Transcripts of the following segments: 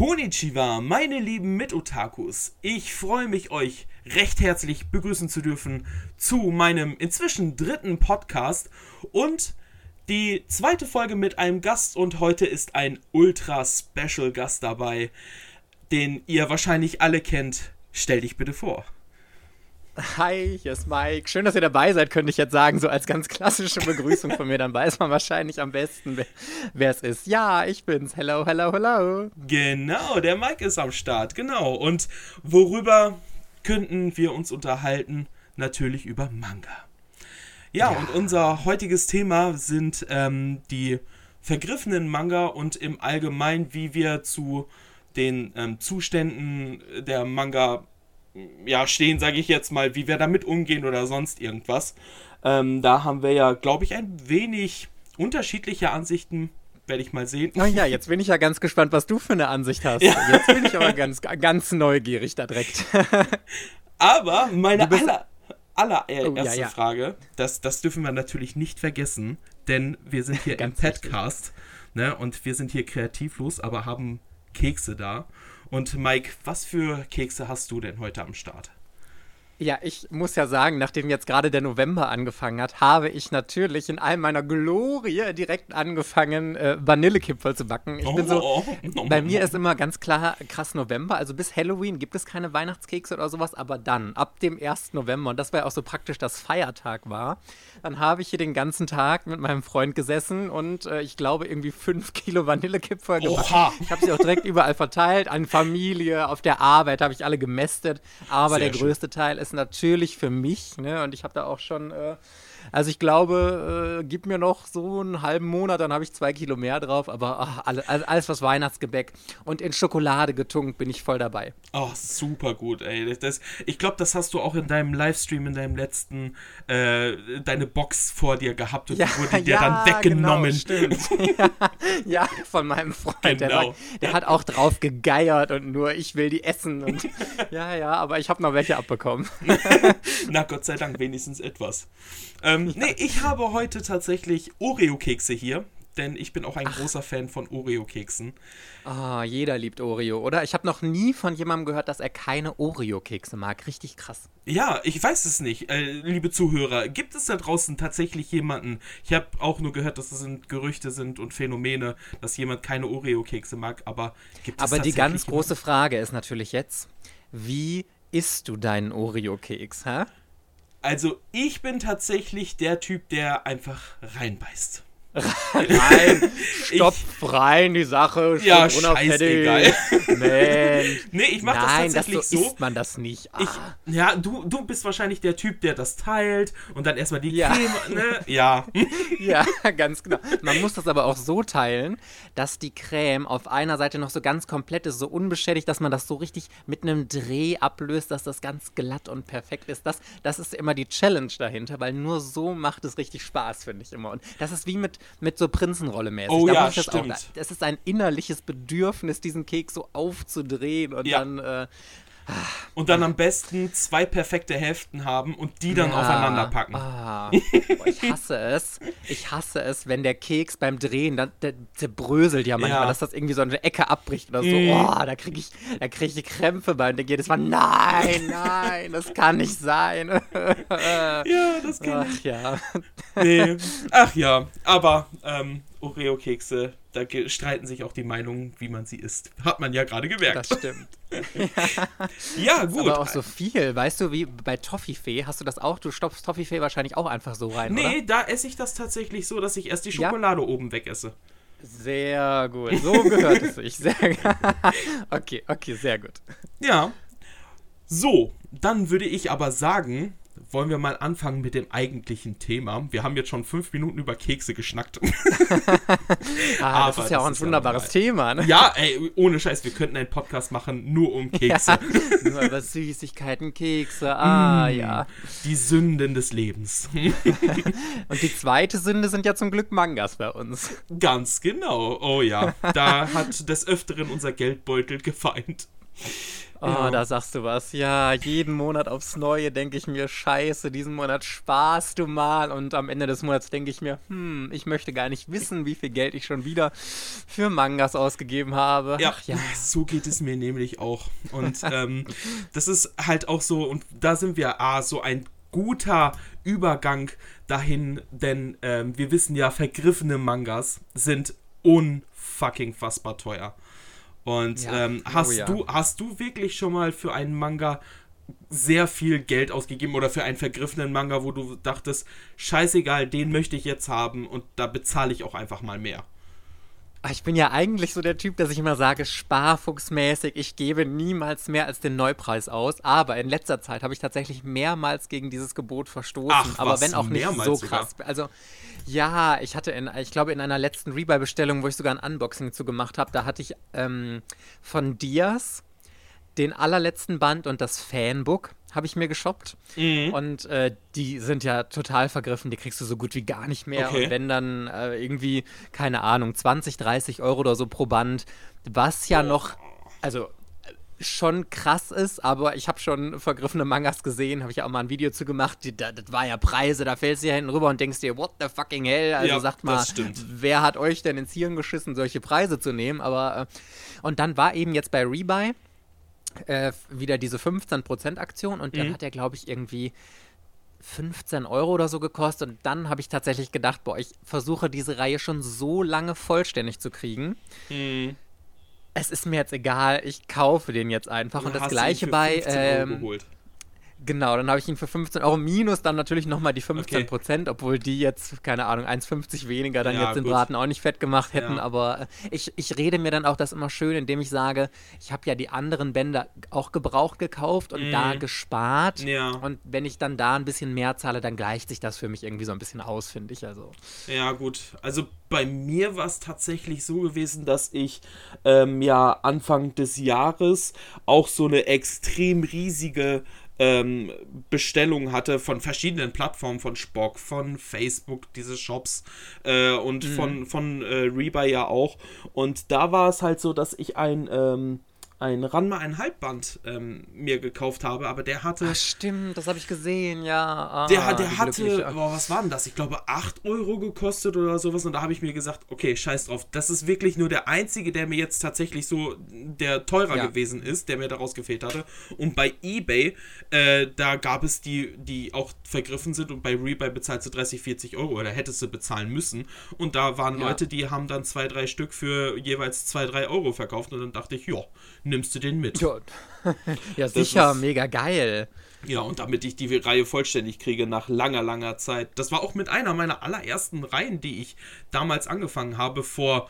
Konnichiwa, meine lieben Mit-Otakus. Ich freue mich, euch recht herzlich begrüßen zu dürfen zu meinem inzwischen dritten Podcast und die zweite Folge mit einem Gast und heute ist ein ultra-special-Gast dabei, den ihr wahrscheinlich alle kennt. Stell dich bitte vor. Hi, hier ist Mike. Schön, dass ihr dabei seid, könnte ich jetzt sagen, so als ganz klassische Begrüßung von mir. Dann weiß man wahrscheinlich am besten, wer es ist. Ja, ich bin's. Hello, hello, hello. Genau, der Mike ist am Start, genau. Und worüber könnten wir uns unterhalten? Natürlich über Manga. Ja, ja. und unser heutiges Thema sind ähm, die vergriffenen Manga und im Allgemeinen, wie wir zu den ähm, Zuständen der Manga ja, stehen, sage ich jetzt mal, wie wir damit umgehen oder sonst irgendwas. Ähm, da haben wir ja, glaube ich, ein wenig unterschiedliche Ansichten. Werde ich mal sehen. Oh ja, jetzt bin ich ja ganz gespannt, was du für eine Ansicht hast. Ja. Jetzt bin ich aber ganz, ganz neugierig da direkt. aber meine aller, allererste oh, ja, ja. Frage, das, das dürfen wir natürlich nicht vergessen, denn wir sind hier im Podcast ne, und wir sind hier kreativlos, aber haben Kekse da. Und Mike, was für Kekse hast du denn heute am Start? Ja, ich muss ja sagen, nachdem jetzt gerade der November angefangen hat, habe ich natürlich in all meiner Glorie direkt angefangen, äh, Vanillekipferl zu backen. Ich bin so, oh, oh, bei mir ist immer ganz klar krass November. Also bis Halloween gibt es keine Weihnachtskekse oder sowas, aber dann, ab dem 1. November, und das war ja auch so praktisch, dass Feiertag war, dann habe ich hier den ganzen Tag mit meinem Freund gesessen und äh, ich glaube irgendwie fünf Kilo Vanillekipferl gemacht. Ich habe sie auch direkt überall verteilt, an Familie, auf der Arbeit habe ich alle gemästet, aber Sehr der schön. größte Teil ist natürlich für mich, ne, und ich habe da auch schon äh, also ich glaube, äh, gib mir noch so einen halben Monat, dann habe ich zwei Kilo mehr drauf. Aber ach, alles, alles, was Weihnachtsgebäck und in Schokolade getunkt, bin ich voll dabei. Oh, super gut, ey. Das, ich glaube, das hast du auch in deinem Livestream, in deinem letzten, äh, deine Box vor dir gehabt und ja, wurde dir ja, dann genau, weggenommen. Genau, stimmt. ja, ja, von meinem Freund. Genau. Der, der hat auch drauf gegeiert und nur ich will die essen. Und, ja, ja, aber ich habe noch welche abbekommen. Na Gott sei Dank, wenigstens etwas. Ähm, nee, ich habe heute tatsächlich Oreo-Kekse hier, denn ich bin auch ein Ach. großer Fan von Oreo-Keksen. Ah, oh, jeder liebt Oreo, oder? Ich habe noch nie von jemandem gehört, dass er keine Oreo-Kekse mag. Richtig krass. Ja, ich weiß es nicht, äh, liebe Zuhörer. Gibt es da draußen tatsächlich jemanden? Ich habe auch nur gehört, dass es das Gerüchte sind und Phänomene, dass jemand keine Oreo-Kekse mag, aber gibt es Aber die ganz jemanden? große Frage ist natürlich jetzt, wie isst du deinen Oreo-Keks, hä? Also ich bin tatsächlich der Typ, der einfach reinbeißt. Rein, stopf rein die Sache, ja, scheißegal. Mensch. Nee, ich mach Nein, das tatsächlich das so, so. isst man das nicht. Ah. Ich, ja, du, du bist wahrscheinlich der Typ, der das teilt und dann erstmal die ja. Creme, ne? Ja. ja, ganz genau. Man muss das aber auch so teilen, dass die Creme auf einer Seite noch so ganz komplett ist, so unbeschädigt, dass man das so richtig mit einem Dreh ablöst, dass das ganz glatt und perfekt ist. Das, das ist immer die Challenge dahinter, weil nur so macht es richtig Spaß, finde ich immer. Und das ist wie mit mit so Prinzenrolle mäßig. Oh da ja, das stimmt. Auch, das ist ein innerliches Bedürfnis, diesen Keks so aufzudrehen und ja. dann äh, und dann am besten zwei perfekte Hälften haben und die dann ja. aufeinander packen. Ah. Boah, ich hasse es. Ich hasse es, wenn der Keks beim Drehen, dann, der zerbröselt ja manchmal, ja. dass das irgendwie so eine Ecke abbricht oder so. Mm. Oh, da kriege ich, krieg ich Krämpfe bei und denke jedes Mal, nein, nein, das kann nicht sein. ja, das kann Ach, ja. Nee. Ach ja, aber ähm, Oreo-Kekse, da streiten sich auch die Meinungen, wie man sie isst. Hat man ja gerade gemerkt. Das stimmt. ja, gut. Aber auch so viel, weißt du, wie bei Toffifee, hast du das auch? Du stopfst Toffifee wahrscheinlich auch einfach so rein, Nee, oder? da esse ich das tatsächlich so, dass ich erst die Schokolade ja? oben wegesse. Sehr gut. So gehört es sich. Sehr okay, okay, sehr gut. Ja. So, dann würde ich aber sagen, wollen wir mal anfangen mit dem eigentlichen Thema. Wir haben jetzt schon fünf Minuten über Kekse geschnackt. ah, das ist ja auch ein wunderbares ja Thema. Ne? Ja, ey, ohne Scheiß, wir könnten einen Podcast machen nur um Kekse. Ja, nur über Süßigkeiten, Kekse, ah mm, ja. Die Sünden des Lebens. Und die zweite Sünde sind ja zum Glück Mangas bei uns. Ganz genau, oh ja. Da hat des Öfteren unser Geldbeutel gefeind. Oh, ja. da sagst du was. Ja, jeden Monat aufs Neue denke ich mir, scheiße, diesen Monat sparst du mal. Und am Ende des Monats denke ich mir, hm, ich möchte gar nicht wissen, wie viel Geld ich schon wieder für Mangas ausgegeben habe. Ja, Ach, ja. so geht es mir nämlich auch. Und ähm, das ist halt auch so, und da sind wir, ah, so ein guter Übergang dahin, denn ähm, wir wissen ja, vergriffene Mangas sind unfucking fassbar teuer. Und ja. ähm, oh hast, oh, ja. du, hast du wirklich schon mal für einen Manga sehr viel Geld ausgegeben oder für einen vergriffenen Manga, wo du dachtest, scheißegal, den möchte ich jetzt haben und da bezahle ich auch einfach mal mehr? Ah, ich bin ja eigentlich so der Typ, dass ich immer sage, sparfuchsmäßig, ich gebe niemals mehr als den Neupreis aus. Aber in letzter Zeit habe ich tatsächlich mehrmals gegen dieses Gebot verstoßen. Ach, aber wenn auch nicht so krass. Sogar? Also ja, ich hatte in, ich glaube, in einer letzten Rebuy-Bestellung, wo ich sogar ein Unboxing zu gemacht habe, da hatte ich ähm, von Diaz den allerletzten Band und das Fanbook habe ich mir geshoppt. Mhm. Und äh, die sind ja total vergriffen, die kriegst du so gut wie gar nicht mehr. Okay. Und wenn dann äh, irgendwie, keine Ahnung, 20, 30 Euro oder so pro Band, was ja oh. noch, also schon krass ist, aber ich habe schon vergriffene Mangas gesehen, habe ich ja auch mal ein Video zu gemacht, die, das, das war ja Preise, da fällst du ja hinten rüber und denkst dir, what the fucking hell, also ja, sagt mal, wer hat euch denn ins Hirn geschissen, solche Preise zu nehmen, aber, äh, und dann war eben jetzt bei Rebuy äh, wieder diese 15% Aktion und dann mhm. hat er, glaube ich, irgendwie 15 Euro oder so gekostet und dann habe ich tatsächlich gedacht, boah, ich versuche diese Reihe schon so lange vollständig zu kriegen. Mhm es ist mir jetzt egal, ich kaufe den jetzt einfach. Und das gleiche bei. Ähm, Genau, dann habe ich ihn für 15 Euro minus dann natürlich nochmal die 15 Prozent, okay. obwohl die jetzt, keine Ahnung, 1,50 weniger dann ja, jetzt den gut. Braten auch nicht fett gemacht hätten. Ja. Aber äh, ich, ich rede mir dann auch das immer schön, indem ich sage, ich habe ja die anderen Bänder auch gebraucht gekauft und mm. da gespart. Ja. Und wenn ich dann da ein bisschen mehr zahle, dann gleicht sich das für mich irgendwie so ein bisschen aus, finde ich. Also. Ja, gut. Also bei mir war es tatsächlich so gewesen, dass ich ähm, ja Anfang des Jahres auch so eine extrem riesige ähm, Bestellungen hatte von verschiedenen Plattformen, von Spock, von Facebook, diese Shops äh, und mhm. von, von äh, Rebuy ja auch. Und da war es halt so, dass ich ein ähm, ein Ranma ein Halbband ähm, mir gekauft habe, aber der hatte. Ach, stimmt, das habe ich gesehen, ja. Ah, der der hatte, boah, was war denn das? Ich glaube 8 Euro gekostet oder sowas und da habe ich mir gesagt, okay, scheiß drauf. Das ist wirklich nur der einzige, der mir jetzt tatsächlich so der teurer ja. gewesen ist, der mir daraus gefehlt hatte. Und bei Ebay, äh, da gab es die, die auch vergriffen sind und bei Rebuy bezahlst du 30, 40 Euro oder hättest du bezahlen müssen. Und da waren ja. Leute, die haben dann zwei, drei Stück für jeweils 2, 3 Euro verkauft und dann dachte ich, ja, nimmst du den mit. Ja, ja sicher, ist, mega geil. Ja, und damit ich die Reihe vollständig kriege nach langer, langer Zeit. Das war auch mit einer meiner allerersten Reihen, die ich damals angefangen habe, vor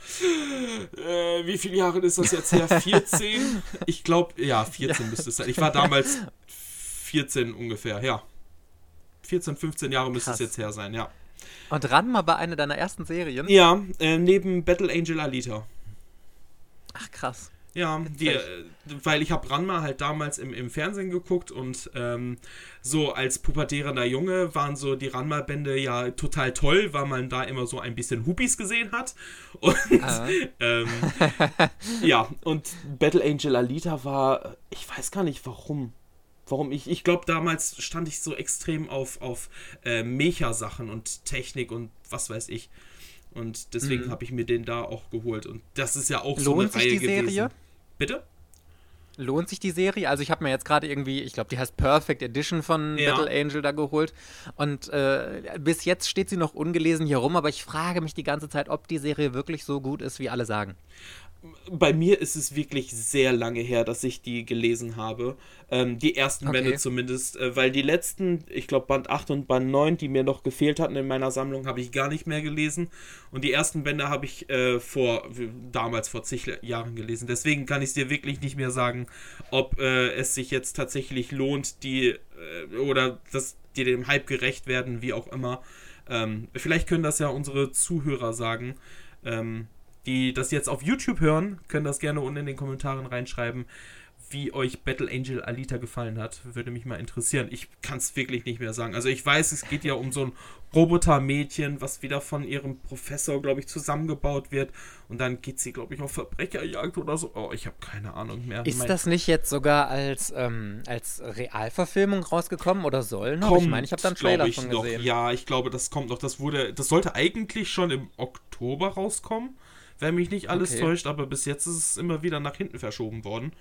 äh, wie viele Jahren ist das jetzt her? 14? ich glaube, ja, 14 ja. müsste es sein. Ich war damals 14 ungefähr, ja. 14, 15 Jahre müsste es jetzt her sein, ja. Und Ranma bei einer deiner ersten Serien? Ja, äh, neben Battle Angel Alita. Ach krass. Ja, die, weil ich habe Ranma halt damals im, im Fernsehen geguckt und ähm, so als pubertierender Junge waren so die Ranma-Bände ja total toll, weil man da immer so ein bisschen Hupis gesehen hat. Und ah. ähm, ja, und Battle Angel Alita war, ich weiß gar nicht warum. Warum ich, ich glaube, damals stand ich so extrem auf, auf äh, Mecha-Sachen und Technik und was weiß ich. Und deswegen mhm. habe ich mir den da auch geholt. Und das ist ja auch Lohnt so eine sich Reihe die Serie? gewesen. Bitte? Lohnt sich die Serie? Also ich habe mir jetzt gerade irgendwie, ich glaube, die heißt Perfect Edition von ja. Battle Angel da geholt. Und äh, bis jetzt steht sie noch ungelesen hier rum, aber ich frage mich die ganze Zeit, ob die Serie wirklich so gut ist, wie alle sagen bei mir ist es wirklich sehr lange her, dass ich die gelesen habe. Ähm, die ersten okay. Bände zumindest, äh, weil die letzten, ich glaube Band 8 und Band 9, die mir noch gefehlt hatten in meiner Sammlung, habe ich gar nicht mehr gelesen. Und die ersten Bände habe ich äh, vor, damals vor zig Jahren gelesen. Deswegen kann ich es dir wirklich nicht mehr sagen, ob äh, es sich jetzt tatsächlich lohnt, die äh, oder dass die dem Hype gerecht werden, wie auch immer. Ähm, vielleicht können das ja unsere Zuhörer sagen. Ähm, die das jetzt auf YouTube hören, können das gerne unten in den Kommentaren reinschreiben, wie euch Battle Angel Alita gefallen hat. Würde mich mal interessieren. Ich kann es wirklich nicht mehr sagen. Also ich weiß, es geht ja um so ein Robotermädchen, was wieder von ihrem Professor, glaube ich, zusammengebaut wird. Und dann geht sie, glaube ich, auf Verbrecherjagd oder so. Oh, ich habe keine Ahnung mehr. Ist mein das nicht jetzt sogar als, ähm, als Realverfilmung rausgekommen oder soll noch? Kommt, ich meine, ich habe da einen Trailer ich von noch. gesehen. Ja, ich glaube, das kommt noch. Das wurde, das sollte eigentlich schon im Oktober rauskommen, wenn mich nicht alles Okay. täuscht, aber bis jetzt ist es immer wieder nach hinten verschoben worden.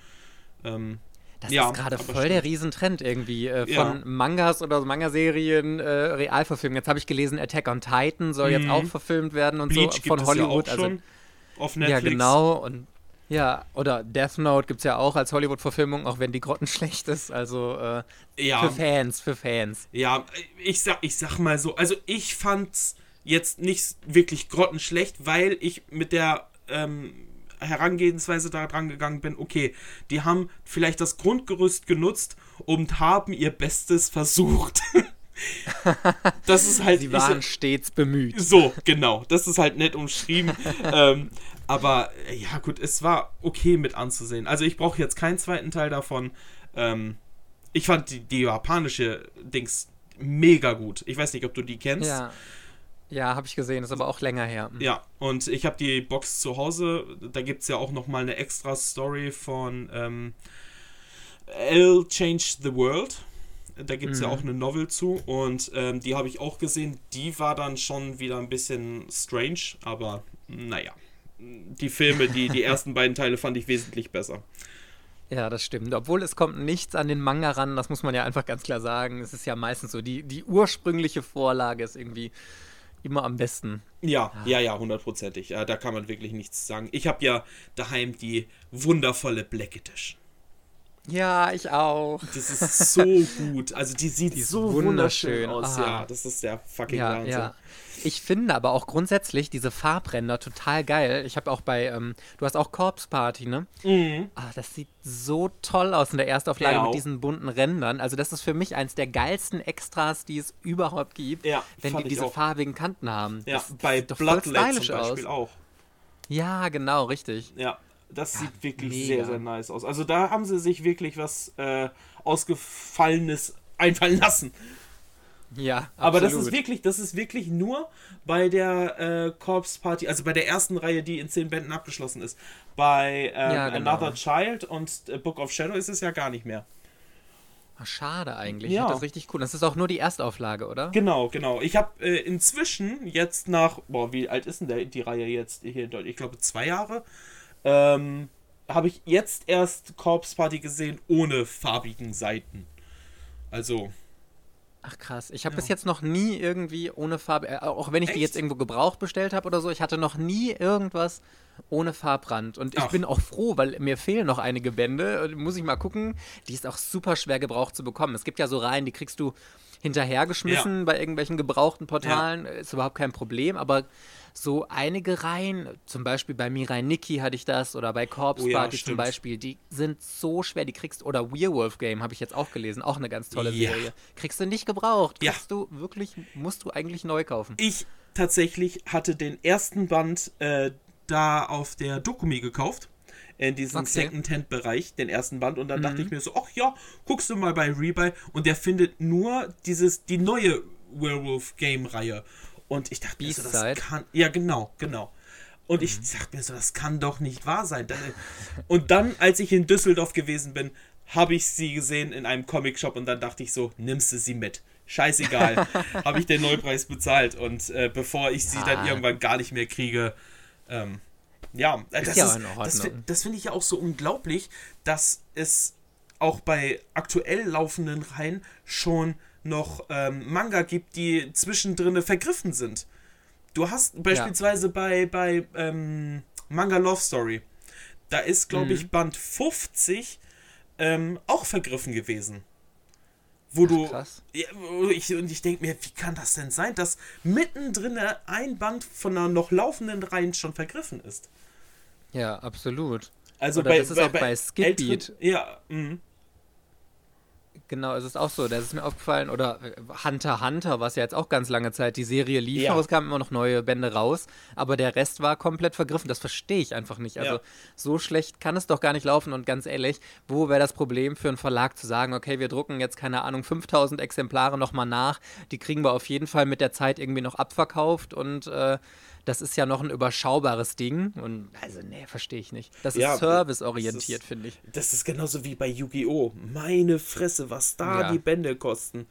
Ähm, Das Ja, ist gerade voll der stimmt. Riesentrend irgendwie äh, von Ja. Mangas oder Manga-Serien, äh, Realverfilmungen. Jetzt habe ich gelesen, Attack on Titan soll jetzt Mhm. auch verfilmt werden und Bleach so von Hollywood. ja auch schon auf also, Netflix. ja, genau. Und ja, oder Death Note gibt es ja auch als Hollywood-Verfilmung, auch wenn die grottenschlecht ist. Also äh, Ja, für Fans, für Fans. ja ich, sag, ich sag mal so, also ich fand's jetzt nicht wirklich grottenschlecht, weil ich mit der ähm, Herangehensweise da dran gegangen bin, okay, die haben vielleicht das Grundgerüst genutzt und haben ihr Bestes versucht. das ist halt Sie ich waren sag- stets bemüht. So, genau. Das ist halt nett umschrieben. ähm, aber äh, ja, gut, es war okay mit anzusehen. Also ich brauche jetzt keinen zweiten Teil davon. Ähm, ich fand die, die japanische Dings mega gut. Ich weiß nicht, ob du die kennst. Ja. Ja, habe ich gesehen, ist aber auch länger her. Ja, und ich habe die Box zu Hause. Da gibt es ja auch nochmal eine extra Story von ähm, L Change the World. Da gibt es ja Mhm. auch eine Novel zu. Und ähm, die habe ich auch gesehen. Die war dann schon wieder ein bisschen strange. Aber naja. Die Filme, die, die ersten beiden Teile fand ich wesentlich besser. Ja, das stimmt. Obwohl es kommt nichts an den Manga ran, das muss man ja einfach ganz klar sagen. Es ist ja meistens so, die, die ursprüngliche Vorlage ist irgendwie immer am besten. Ja, ja, ja, hundertprozentig. Ja, da kann man wirklich nichts sagen. Ich habe ja daheim die wundervolle Black Edition. Ja, ich auch. Das ist so gut. Also die sieht Die so wunderschön, wunderschön. aus. Ah. Ja, das ist der fucking Ja, Wahnsinn. ja. Ich finde aber auch grundsätzlich diese Farbränder total geil. Ich habe auch bei, ähm, du hast auch Corpse Party, ne? Mhm. Ah, das sieht so toll aus in der Erstauflage Ja, mit diesen bunten Rändern. Also das ist für mich eins der geilsten Extras, die es überhaupt gibt, Ja, wenn die diese auch. farbigen Kanten haben. Ja, das, das bei Bloodlet zum Beispiel aus. auch. Ja, genau, richtig. Ja, das Ja, sieht wirklich mega. sehr, sehr nice aus. Also da haben sie sich wirklich was äh, Ausgefallenes einfallen lassen. Ja, Aber das ist absolut. wirklich, das ist wirklich nur bei der äh, Corpse Party, also bei der ersten Reihe, die in zehn Bänden abgeschlossen ist. Bei ähm, Ja, genau. Another Child und äh, Book of Shadow ist es ja gar nicht mehr. Ach, schade eigentlich. Ja. Das ist richtig cool. Das ist auch nur die Erstauflage, oder? Genau, genau. Ich habe äh, inzwischen jetzt nach, boah, wie alt ist denn der, die Reihe jetzt hier in Deutschland? Ich glaube zwei Jahre. Ähm, habe ich jetzt erst Corpse Party gesehen ohne farbigen Seiten. Also, Ach krass. Ich habe Ja. bis jetzt noch nie irgendwie ohne Farbe, äh, auch wenn ich die Echt? jetzt irgendwo gebraucht bestellt habe oder so, ich hatte noch nie irgendwas ohne Farbrand. Und ich Ach. bin auch froh, weil mir fehlen noch einige Bände. Muss ich mal gucken. Die ist auch super schwer gebraucht zu bekommen. Es gibt ja so Reihen, die kriegst du hinterhergeschmissen bei irgendwelchen gebrauchten Portalen. Ist überhaupt kein Problem. Aber so einige Reihen, zum Beispiel bei Mirai Nikki hatte ich das oder bei Corpse Oh ja, Party zum stimmt. Beispiel, die sind so schwer, die kriegst oder Werewolf Game habe ich jetzt auch gelesen, auch eine ganz tolle Ja. Serie. Kriegst du nicht gebraucht. Ja. Kriegst du wirklich, musst du eigentlich neu kaufen. ich tatsächlich hatte den ersten Band äh, da auf der Dokumi gekauft. In diesem Okay. Second-Hand-Bereich, den ersten Band. Und dann dachte ich mir so, ach ja, guckst du mal bei Rebuy. Und der findet nur dieses, die neue Werewolf-Game-Reihe. Und ich dachte mir so, das kann. Ja, genau, genau. Und ich dachte mir so, das kann doch nicht wahr sein. Und dann, als ich in Düsseldorf gewesen bin, habe ich sie gesehen in einem Comic-Shop und dann dachte ich so, nimmst du sie mit. Scheißegal. habe ich den Neupreis bezahlt. Und äh, bevor ich sie dann Ah. irgendwann gar nicht mehr kriege, ähm, ja, äh, das, ja ist, das, das finde ich ja auch so unglaublich, dass es auch bei aktuell laufenden Reihen schon noch ähm, Manga gibt, die zwischendrin vergriffen sind. Du hast beispielsweise bei, bei ähm, Manga Love Story, da ist, glaube Mhm. ich, Band 50 ähm, auch vergriffen gewesen. Wo du. krass. Ja, ich, und ich denke mir, wie kann das denn sein, dass mittendrin ein Band von einer noch laufenden Reihe schon vergriffen ist? Ja, absolut. Also Oder das ist auch bei Skip älteren- Beat. Ja, mhm. Genau, es ist auch so. Das ist mir aufgefallen. Oder äh, Hunter Hunter, was ja jetzt auch ganz lange Zeit die Serie lief. Ja. Es kamen immer noch neue Bände raus. Aber der Rest war komplett vergriffen. Das verstehe ich einfach nicht. Also ja. so schlecht kann es doch gar nicht laufen. Und ganz ehrlich, wo wäre das Problem für einen Verlag zu sagen, okay, wir drucken jetzt, keine Ahnung, 5000 Exemplare nochmal nach. Die kriegen wir auf jeden Fall mit der Zeit irgendwie noch abverkauft. Und äh, das ist ja noch ein überschaubares Ding. Und also, nee, verstehe ich nicht. Das ist ja, serviceorientiert, finde ich. Das ist genauso wie bei Yu-Gi-Oh! Meine Fresse, was da ja. die Bände kosten.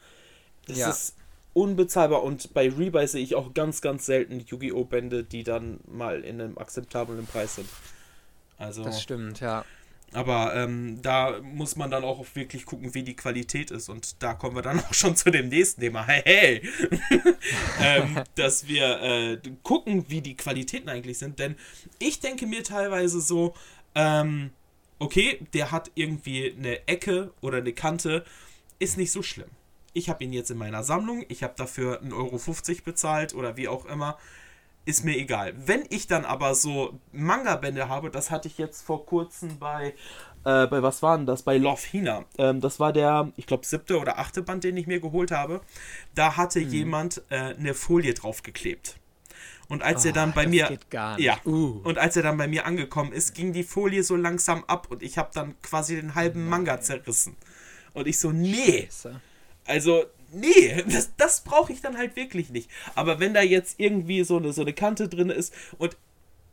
Das ja. ist unbezahlbar. Und bei Rebuy sehe ich auch ganz, ganz selten Yu-Gi-Oh! Bände, die dann mal in einem akzeptablen Preis sind. Also, das stimmt, ja. Aber ähm, da muss man dann auch wirklich gucken, wie die Qualität ist. Und da kommen wir dann auch schon zu dem nächsten Thema. Hey, hey! ähm, dass wir äh, gucken, wie die Qualitäten eigentlich sind. Denn ich denke mir teilweise so, ähm, okay, der hat irgendwie eine Ecke oder eine Kante, ist nicht so schlimm. Ich habe ihn jetzt in meiner Sammlung, ich habe dafür 1,50 Euro bezahlt oder wie auch immer ist mir egal. Wenn ich dann aber so Manga-Bände habe, das hatte ich jetzt vor kurzem bei, äh, bei was war denn das? Bei Love Hina. Ähm, das war der, ich glaube, siebte oder achte Band, den ich mir geholt habe. Da hatte hm. jemand äh, eine Folie draufgeklebt. Und als oh, er dann bei mir ja uh. und als er dann bei mir angekommen ist, ging die Folie so langsam ab und ich habe dann quasi den halben Manga zerrissen. Und ich so nee. Also nee, das, das brauche ich dann halt wirklich nicht. Aber wenn da jetzt irgendwie so eine, so eine Kante drin ist und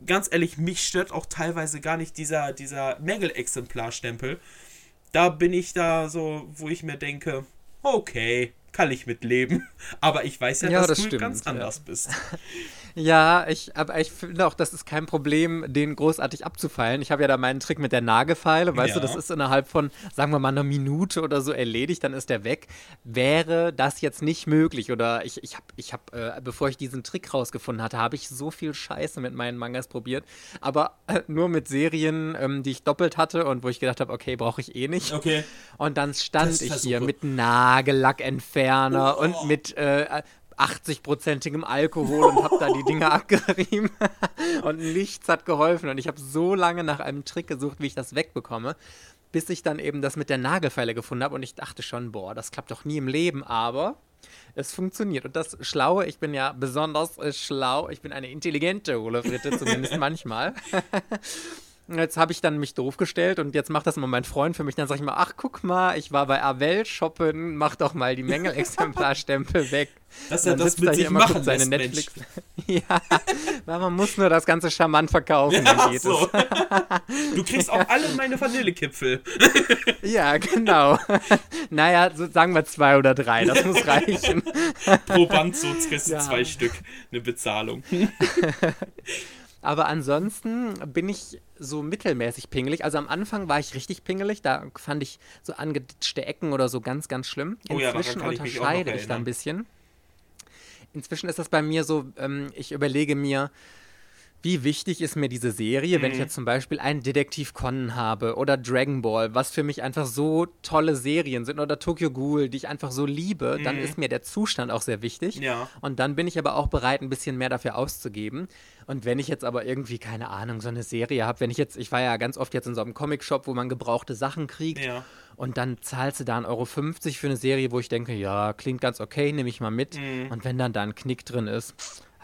ganz ehrlich, mich stört auch teilweise gar nicht dieser, dieser Mängel-Exemplarstempel. Da bin ich da so, wo ich mir denke, okay, kann ich mitleben. Aber ich weiß ja, ja dass das du stimmt, ganz anders ja. bist. Ja, ich, aber ich finde auch, das ist kein Problem, den großartig abzufeilen. Ich habe ja da meinen Trick mit der Nagefeile, weißt ja. du, das ist innerhalb von, sagen wir mal, einer Minute oder so erledigt, dann ist der weg. Wäre das jetzt nicht möglich oder ich, ich habe, ich hab, äh, bevor ich diesen Trick rausgefunden hatte, habe ich so viel Scheiße mit meinen Mangas probiert, aber äh, nur mit Serien, ähm, die ich doppelt hatte und wo ich gedacht habe, okay, brauche ich eh nicht. Okay. Und dann stand ich hier mit Nagellackentferner oh. und mit äh, 80-prozentigem Alkohol und habe da die Dinge abgerieben. und nichts hat geholfen. Und ich habe so lange nach einem Trick gesucht, wie ich das wegbekomme, bis ich dann eben das mit der Nagelfeile gefunden habe. Und ich dachte schon, boah, das klappt doch nie im Leben. Aber es funktioniert. Und das Schlaue, ich bin ja besonders äh, schlau, ich bin eine intelligente Holobritte, zumindest manchmal. Jetzt habe ich dann mich doof gestellt und jetzt macht das immer mein Freund für mich. Dann sage ich mal, ach guck mal, ich war bei Avel shoppen, mach doch mal die Mängelexemplarstempel weg. Dass er das mit sich machen seine lässt, Netflix. ja, man muss nur das ganze charmant verkaufen, ja, dann geht so. es. du kriegst auch alle meine Vanillekipfel. ja, genau. naja, so sagen wir zwei oder drei, das muss reichen. Pro Band so kriegst du ja. zwei Stück eine Bezahlung. Aber ansonsten bin ich so mittelmäßig pingelig. Also am Anfang war ich richtig pingelig. Da fand ich so angeditschte Ecken oder so ganz, ganz schlimm. Inzwischen oh ja, unterscheide ich, ich da ein bisschen. Inzwischen ist das bei mir so, ähm, ich überlege mir, wie wichtig ist mir diese Serie, mhm. wenn ich mhm. jetzt zum Beispiel einen Detektiv Conan habe oder Dragon Ball, was für mich einfach so tolle Serien sind oder Tokyo Ghoul, die ich einfach so liebe, mhm. dann ist mir der Zustand auch sehr wichtig. Ja. Und dann bin ich aber auch bereit, ein bisschen mehr dafür auszugeben. Und wenn ich jetzt aber irgendwie, keine Ahnung, so eine Serie habe, wenn ich jetzt, ich war ja ganz oft jetzt in so einem Comic-Shop, wo man gebrauchte Sachen kriegt. Ja. Und dann zahlst du da 1,50 Euro für eine Serie, wo ich denke, ja, klingt ganz okay, nehme ich mal mit. Mhm. Und wenn dann da ein Knick drin ist,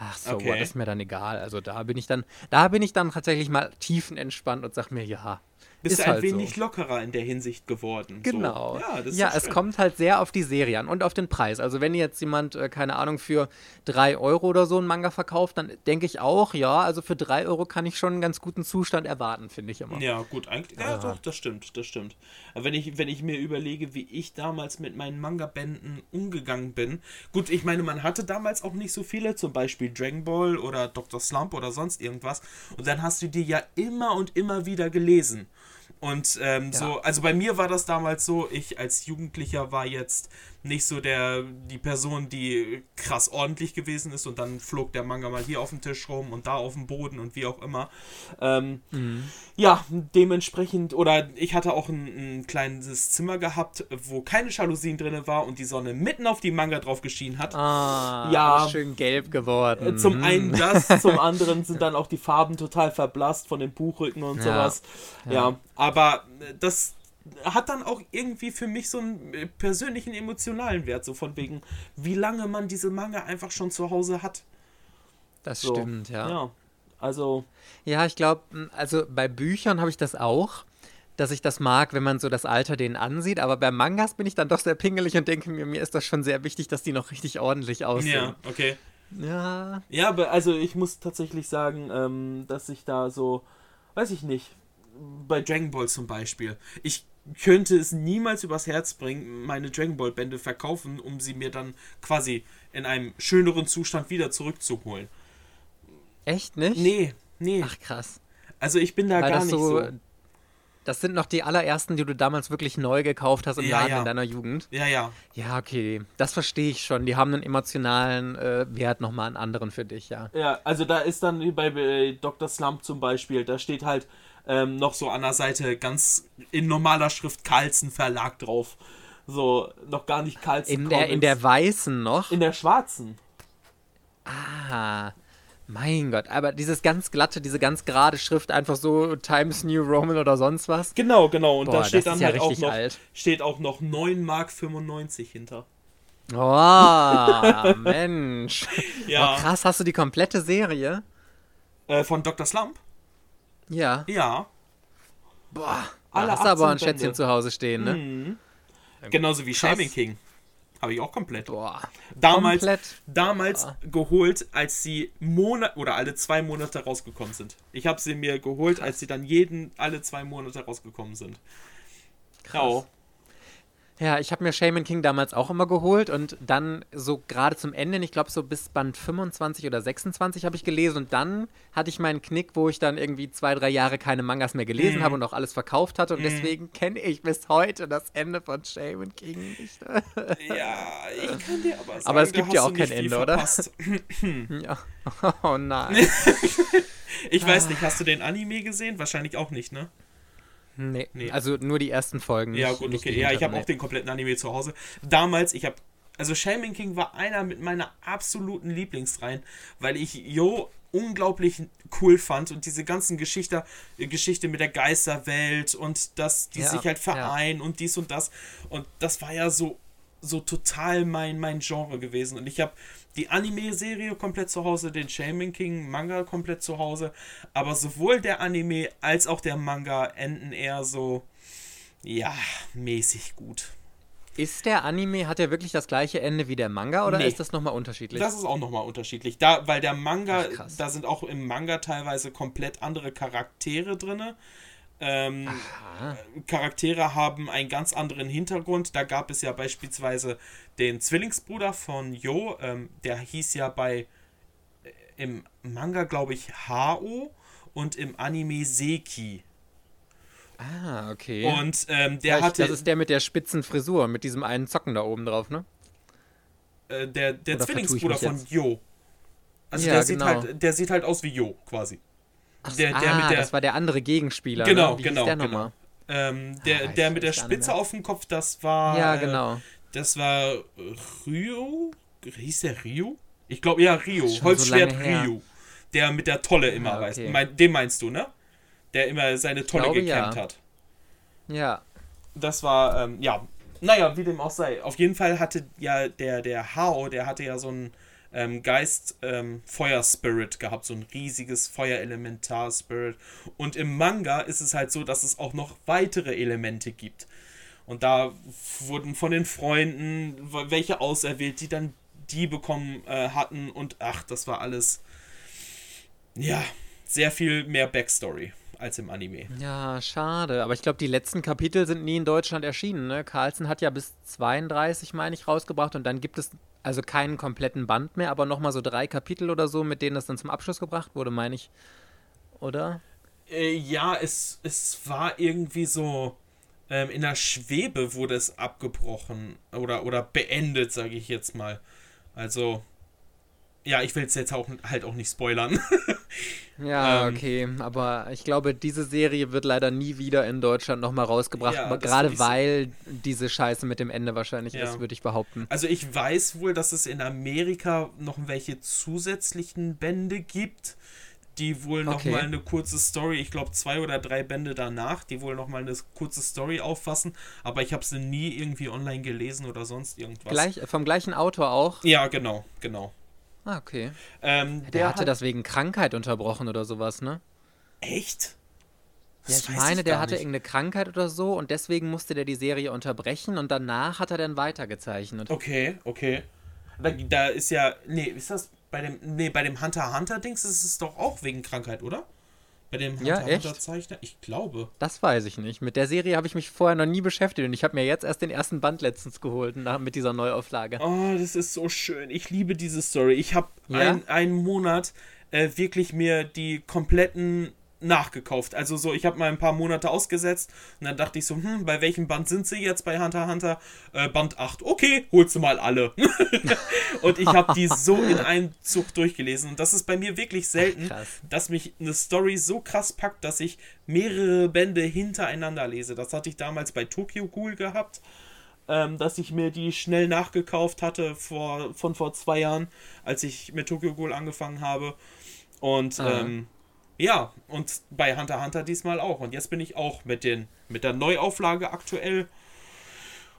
ach so, okay. what, ist mir dann egal. Also da bin ich dann, da bin ich dann tatsächlich mal tiefenentspannt und sag mir, ja, bist du ein halt wenig so. lockerer in der Hinsicht geworden. Genau. So. Ja, ja es kommt halt sehr auf die Serie an und auf den Preis. Also wenn jetzt jemand, äh, keine Ahnung, für 3 Euro oder so einen Manga verkauft, dann denke ich auch, ja, also für 3 Euro kann ich schon einen ganz guten Zustand erwarten, finde ich immer. Ja, gut, eigentlich. Ja, ja, doch, das stimmt, das stimmt. Aber wenn ich, wenn ich mir überlege, wie ich damals mit meinen Manga-Bänden umgegangen bin, gut, ich meine, man hatte damals auch nicht so viele, zum Beispiel Dragon Ball oder Dr. Slump oder sonst irgendwas. Und dann hast du die ja immer und immer wieder gelesen. Und ähm, ja. so, also bei mir war das damals so, ich als Jugendlicher war jetzt nicht so der, die Person, die krass ordentlich gewesen ist und dann flog der Manga mal hier auf dem Tisch rum und da auf dem Boden und wie auch immer. Ähm, mhm. Ja, dementsprechend, oder ich hatte auch ein, ein, kleines Zimmer gehabt, wo keine Jalousien drin war und die Sonne mitten auf die Manga drauf geschienen hat. Ah, ja, schön gelb geworden. Äh, zum mhm. einen das, zum anderen sind dann auch die Farben total verblasst von den Buchrücken und ja. sowas. Ja. ja, aber das hat dann auch irgendwie für mich so einen äh, persönlichen emotionalen Wert, so von wegen, wie lange man diese Manga einfach schon zu Hause hat. Das so. stimmt, ja. Ja, also. Ja, ich glaube, also bei Büchern habe ich das auch, dass ich das mag, wenn man so das Alter denen ansieht, aber bei Mangas bin ich dann doch sehr pingelig und denke mir, mir ist das schon sehr wichtig, dass die noch richtig ordentlich aussehen. Ja, okay. Ja. Ja, aber also ich muss tatsächlich sagen, ähm, dass ich da so, weiß ich nicht, bei Dragon Ball zum Beispiel. Ich könnte es niemals übers Herz bringen, meine Dragon Ball Bände verkaufen, um sie mir dann quasi in einem schöneren Zustand wieder zurückzuholen. Echt nicht? Nee, nee. Ach krass. Also ich bin da Weil gar nicht so, so. Das sind noch die allerersten, die du damals wirklich neu gekauft hast im ja, Laden ja. in deiner Jugend. Ja, ja. Ja, okay. Das verstehe ich schon. Die haben einen emotionalen äh, Wert nochmal einen anderen für dich, ja. Ja, also da ist dann wie bei äh, Dr. Slump zum Beispiel, da steht halt ähm, noch so an der Seite ganz in normaler Schrift Carlsen Verlag drauf. So, noch gar nicht Carlsen in der In der weißen noch? In der schwarzen. Ah, mein Gott, aber dieses ganz glatte, diese ganz gerade Schrift, einfach so Times New Roman oder sonst was. Genau, genau. Und Boah, da steht dann ja halt auch noch, alt. steht auch noch 9 Mark 95 hinter. Oh, Mensch. Ja. Oh, krass, hast du die komplette Serie? Äh, von Dr. Slump? Ja. Ja. Boah, Alle hast aber ein Schätzchen Bände. zu Hause stehen, ne? Mhm. Genauso wie Shaming King. Habe ich auch komplett. Boah. Damals, komplett. damals Boah. geholt, als sie Monat oder alle zwei Monate rausgekommen sind. Ich habe sie mir geholt, Krass. als sie dann jeden alle zwei Monate rausgekommen sind. Krass. Ja. Ja, ich habe mir Shaman King damals auch immer geholt und dann so gerade zum Ende, ich glaube so bis Band 25 oder 26 habe ich gelesen und dann hatte ich meinen Knick, wo ich dann irgendwie zwei, drei Jahre keine Mangas mehr gelesen mm. habe und auch alles verkauft hatte und mm. deswegen kenne ich bis heute das Ende von Shaman King nicht. ja, ich kann dir aber sagen, aber es gibt ja auch kein Ende, oder? ja. Oh nein. ich weiß nicht, hast du den Anime gesehen? Wahrscheinlich auch nicht, ne? Nee, nee, also nur die ersten Folgen. Ja, gut, okay. Ja, ich habe auch den kompletten Anime zu Hause. Damals, ich habe. Also, Shaming King war einer mit meiner absoluten Lieblingsreihen, weil ich Jo unglaublich cool fand und diese ganzen Geschichte, Geschichte mit der Geisterwelt und dass die ja, sich halt vereinen ja. und dies und das. Und das war ja so, so total mein, mein Genre gewesen. Und ich habe die Anime-Serie komplett zu Hause, den Shaman King Manga komplett zu Hause, aber sowohl der Anime als auch der Manga enden eher so, ja, mäßig gut. Ist der Anime, hat er wirklich das gleiche Ende wie der Manga oder nee. ist das nochmal unterschiedlich? Das ist auch nochmal unterschiedlich. Da, weil der Manga, Ach, da sind auch im Manga teilweise komplett andere Charaktere drin. Ähm, Charaktere haben einen ganz anderen Hintergrund. Da gab es ja beispielsweise den Zwillingsbruder von Jo, ähm, der hieß ja bei äh, im Manga, glaube ich, Hao und im Anime Seki. Ah, okay. Und ähm, der Vielleicht, hatte. Das ist der mit der spitzen Frisur, mit diesem einen Zocken da oben drauf, ne? Äh, der der Zwillingsbruder von Jo. Also ja, der, genau. sieht halt, der sieht halt aus wie Jo, quasi. Ach, der, der ah, mit der, das war der andere Gegenspieler. Genau, ne? genau. Der, genau. Ähm, der, ah, der mit der Spitze auf dem Kopf, das war. Ja, äh, genau. Äh, das war Ryo. Hieß der Ryo? Ich glaube, ja, Ryo. Holzschwert so Ryo. Der mit der Tolle immer ah, okay. weiß. Mein, den meinst du, ne? Der immer seine Tolle glaube, gekämmt ja. hat. Ja. Das war, ähm, ja. Naja, wie dem auch sei. Auf jeden Fall hatte ja der, der Hao, der hatte ja so ein ähm, Geist ähm, Feuer-Spirit gehabt, so ein riesiges Feuer-Elementar-Spirit. Und im Manga ist es halt so, dass es auch noch weitere Elemente gibt. Und da wurden von den Freunden welche auserwählt, die dann die bekommen äh, hatten. Und ach, das war alles. Ja, sehr viel mehr Backstory als im Anime. Ja, schade. Aber ich glaube, die letzten Kapitel sind nie in Deutschland erschienen. Ne? Carlsen hat ja bis 32, meine ich, rausgebracht und dann gibt es also keinen kompletten Band mehr, aber nochmal so drei Kapitel oder so, mit denen das dann zum Abschluss gebracht wurde, meine ich. Oder? Äh, ja, es, es war irgendwie so. Ähm, in der Schwebe wurde es abgebrochen oder, oder beendet, sage ich jetzt mal. Also, ja, ich will es jetzt auch, halt auch nicht spoilern. ja, ähm, okay, aber ich glaube, diese Serie wird leider nie wieder in Deutschland nochmal rausgebracht, ja, gerade weil diese Scheiße mit dem Ende wahrscheinlich ja. ist, würde ich behaupten. Also ich weiß wohl, dass es in Amerika noch welche zusätzlichen Bände gibt. die wohl noch okay. mal eine kurze Story, ich glaube zwei oder drei Bände danach, die wohl noch mal eine kurze Story auffassen, aber ich habe sie nie irgendwie online gelesen oder sonst irgendwas. Gleich, vom gleichen Autor auch? Ja, genau, genau. Ah, okay. Ähm, der, der, hatte hat das wegen Krankheit unterbrochen oder sowas, ne? Echt? Ja, ich meine, ich der hatte nicht. irgendeine Krankheit oder so und deswegen musste der die Serie unterbrechen und danach hat er dann weitergezeichnet. Okay, okay. Da, da ist ja, nee, ist das bei dem, nee, bei dem Hunter Hunter Dings ist es doch auch wegen Krankheit, oder? Bei dem Hunter ja, Hunter Zeichner? Ich glaube. Das weiß ich nicht. Mit der Serie habe ich mich vorher noch nie beschäftigt und ich habe mir jetzt erst den ersten Band letztens geholt mit dieser Neuauflage. Oh, das ist so schön. Ich liebe diese Story. Ich habe ja? ein, einen Monat äh, wirklich mir die kompletten nachgekauft. Also so, ich habe mal ein paar Monate ausgesetzt und dann dachte ich so, hm, bei welchem Band sind sie jetzt bei Hunter Hunter? Äh, Band 8. Okay, holst du mal alle. und ich habe die so in einem Zug durchgelesen und das ist bei mir wirklich selten, Ach, dass mich eine Story so krass packt, dass ich mehrere Bände hintereinander lese. Das hatte ich damals bei Tokyo Ghoul gehabt. Ähm, dass ich mir die schnell nachgekauft hatte vor, von vor zwei Jahren, als ich mit Tokyo Ghoul angefangen habe. Und ähm, ja, und bei Hunter Hunter diesmal auch. Und jetzt bin ich auch mit, den, mit der Neuauflage aktuell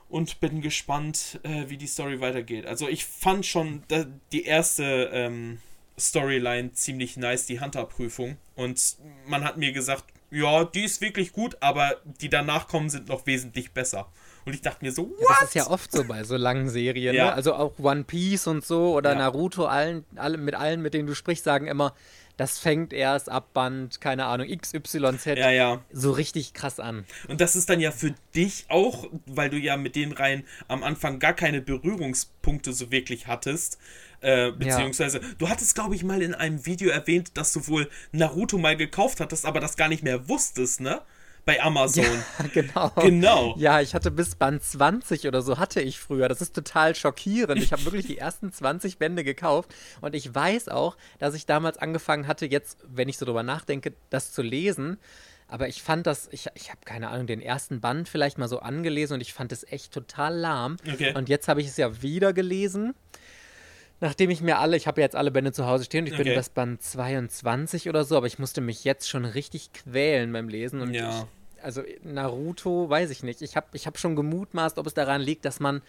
und bin gespannt, äh, wie die Story weitergeht. Also ich fand schon die erste ähm, Storyline ziemlich nice, die Hunter-Prüfung. Und man hat mir gesagt, ja, die ist wirklich gut, aber die danach kommen sind noch wesentlich besser. Und ich dachte mir so, what? Ja, das ist ja oft so bei so langen Serien. Ja. Ne? Also auch One Piece und so oder ja. Naruto, allen, alle, mit allen, mit denen du sprichst, sagen immer, das fängt erst ab Band, keine Ahnung, XYZ ja, ja. so richtig krass an. Und das ist dann ja für dich auch, weil du ja mit den Reihen am Anfang gar keine Berührungspunkte so wirklich hattest. Äh, beziehungsweise, ja. du hattest, glaube ich, mal in einem Video erwähnt, dass du wohl Naruto mal gekauft hattest, aber das gar nicht mehr wusstest, ne? Bei Amazon. Ja, genau. Genau. Ja, ich hatte bis Band 20 oder so hatte ich früher. Das ist total schockierend. Ich habe wirklich die ersten 20 Bände gekauft und ich weiß auch, dass ich damals angefangen hatte, jetzt, wenn ich so drüber nachdenke, das zu lesen. Aber ich fand das, ich, ich habe keine Ahnung, den ersten Band vielleicht mal so angelesen und ich fand es echt total lahm. Okay. Und jetzt habe ich es ja wieder gelesen nachdem ich mir alle, ich habe jetzt alle Bände zu Hause stehen und ich okay. bin das Band 22 oder so, aber ich musste mich jetzt schon richtig quälen beim Lesen und ja. ich, also Naruto, weiß ich nicht. Ich habe ich hab schon gemutmaßt, ob es daran liegt, dass man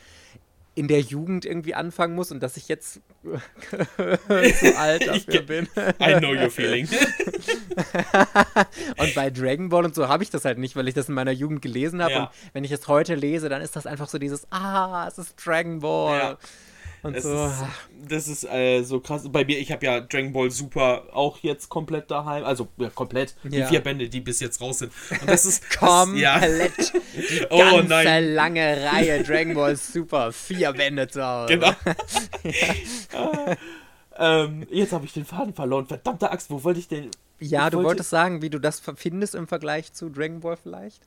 in der Jugend irgendwie anfangen muss und dass ich jetzt zu alt dafür bin. I know your feeling. und bei Dragon Ball und so habe ich das halt nicht, weil ich das in meiner Jugend gelesen habe. Ja. Und wenn ich es heute lese, dann ist das einfach so dieses, ah, es ist Dragon Ball. Ja. Und so. Ist, das ist äh, so krass. Bei mir, ich habe ja Dragon Ball Super auch jetzt komplett daheim. Also ja, komplett. Ja. Die vier Bände, die bis jetzt raus sind. Und das ist. komplett. Ja. Die oh, ganze nein. lange Reihe Dragon Ball Super. Vier Bände zu Hause. Genau. ja. ähm, jetzt habe ich den Faden verloren. Verdammte Axt, wo wollte ich denn. Ja, ich du wollte... wolltest sagen, wie du das findest im Vergleich zu Dragon Ball vielleicht?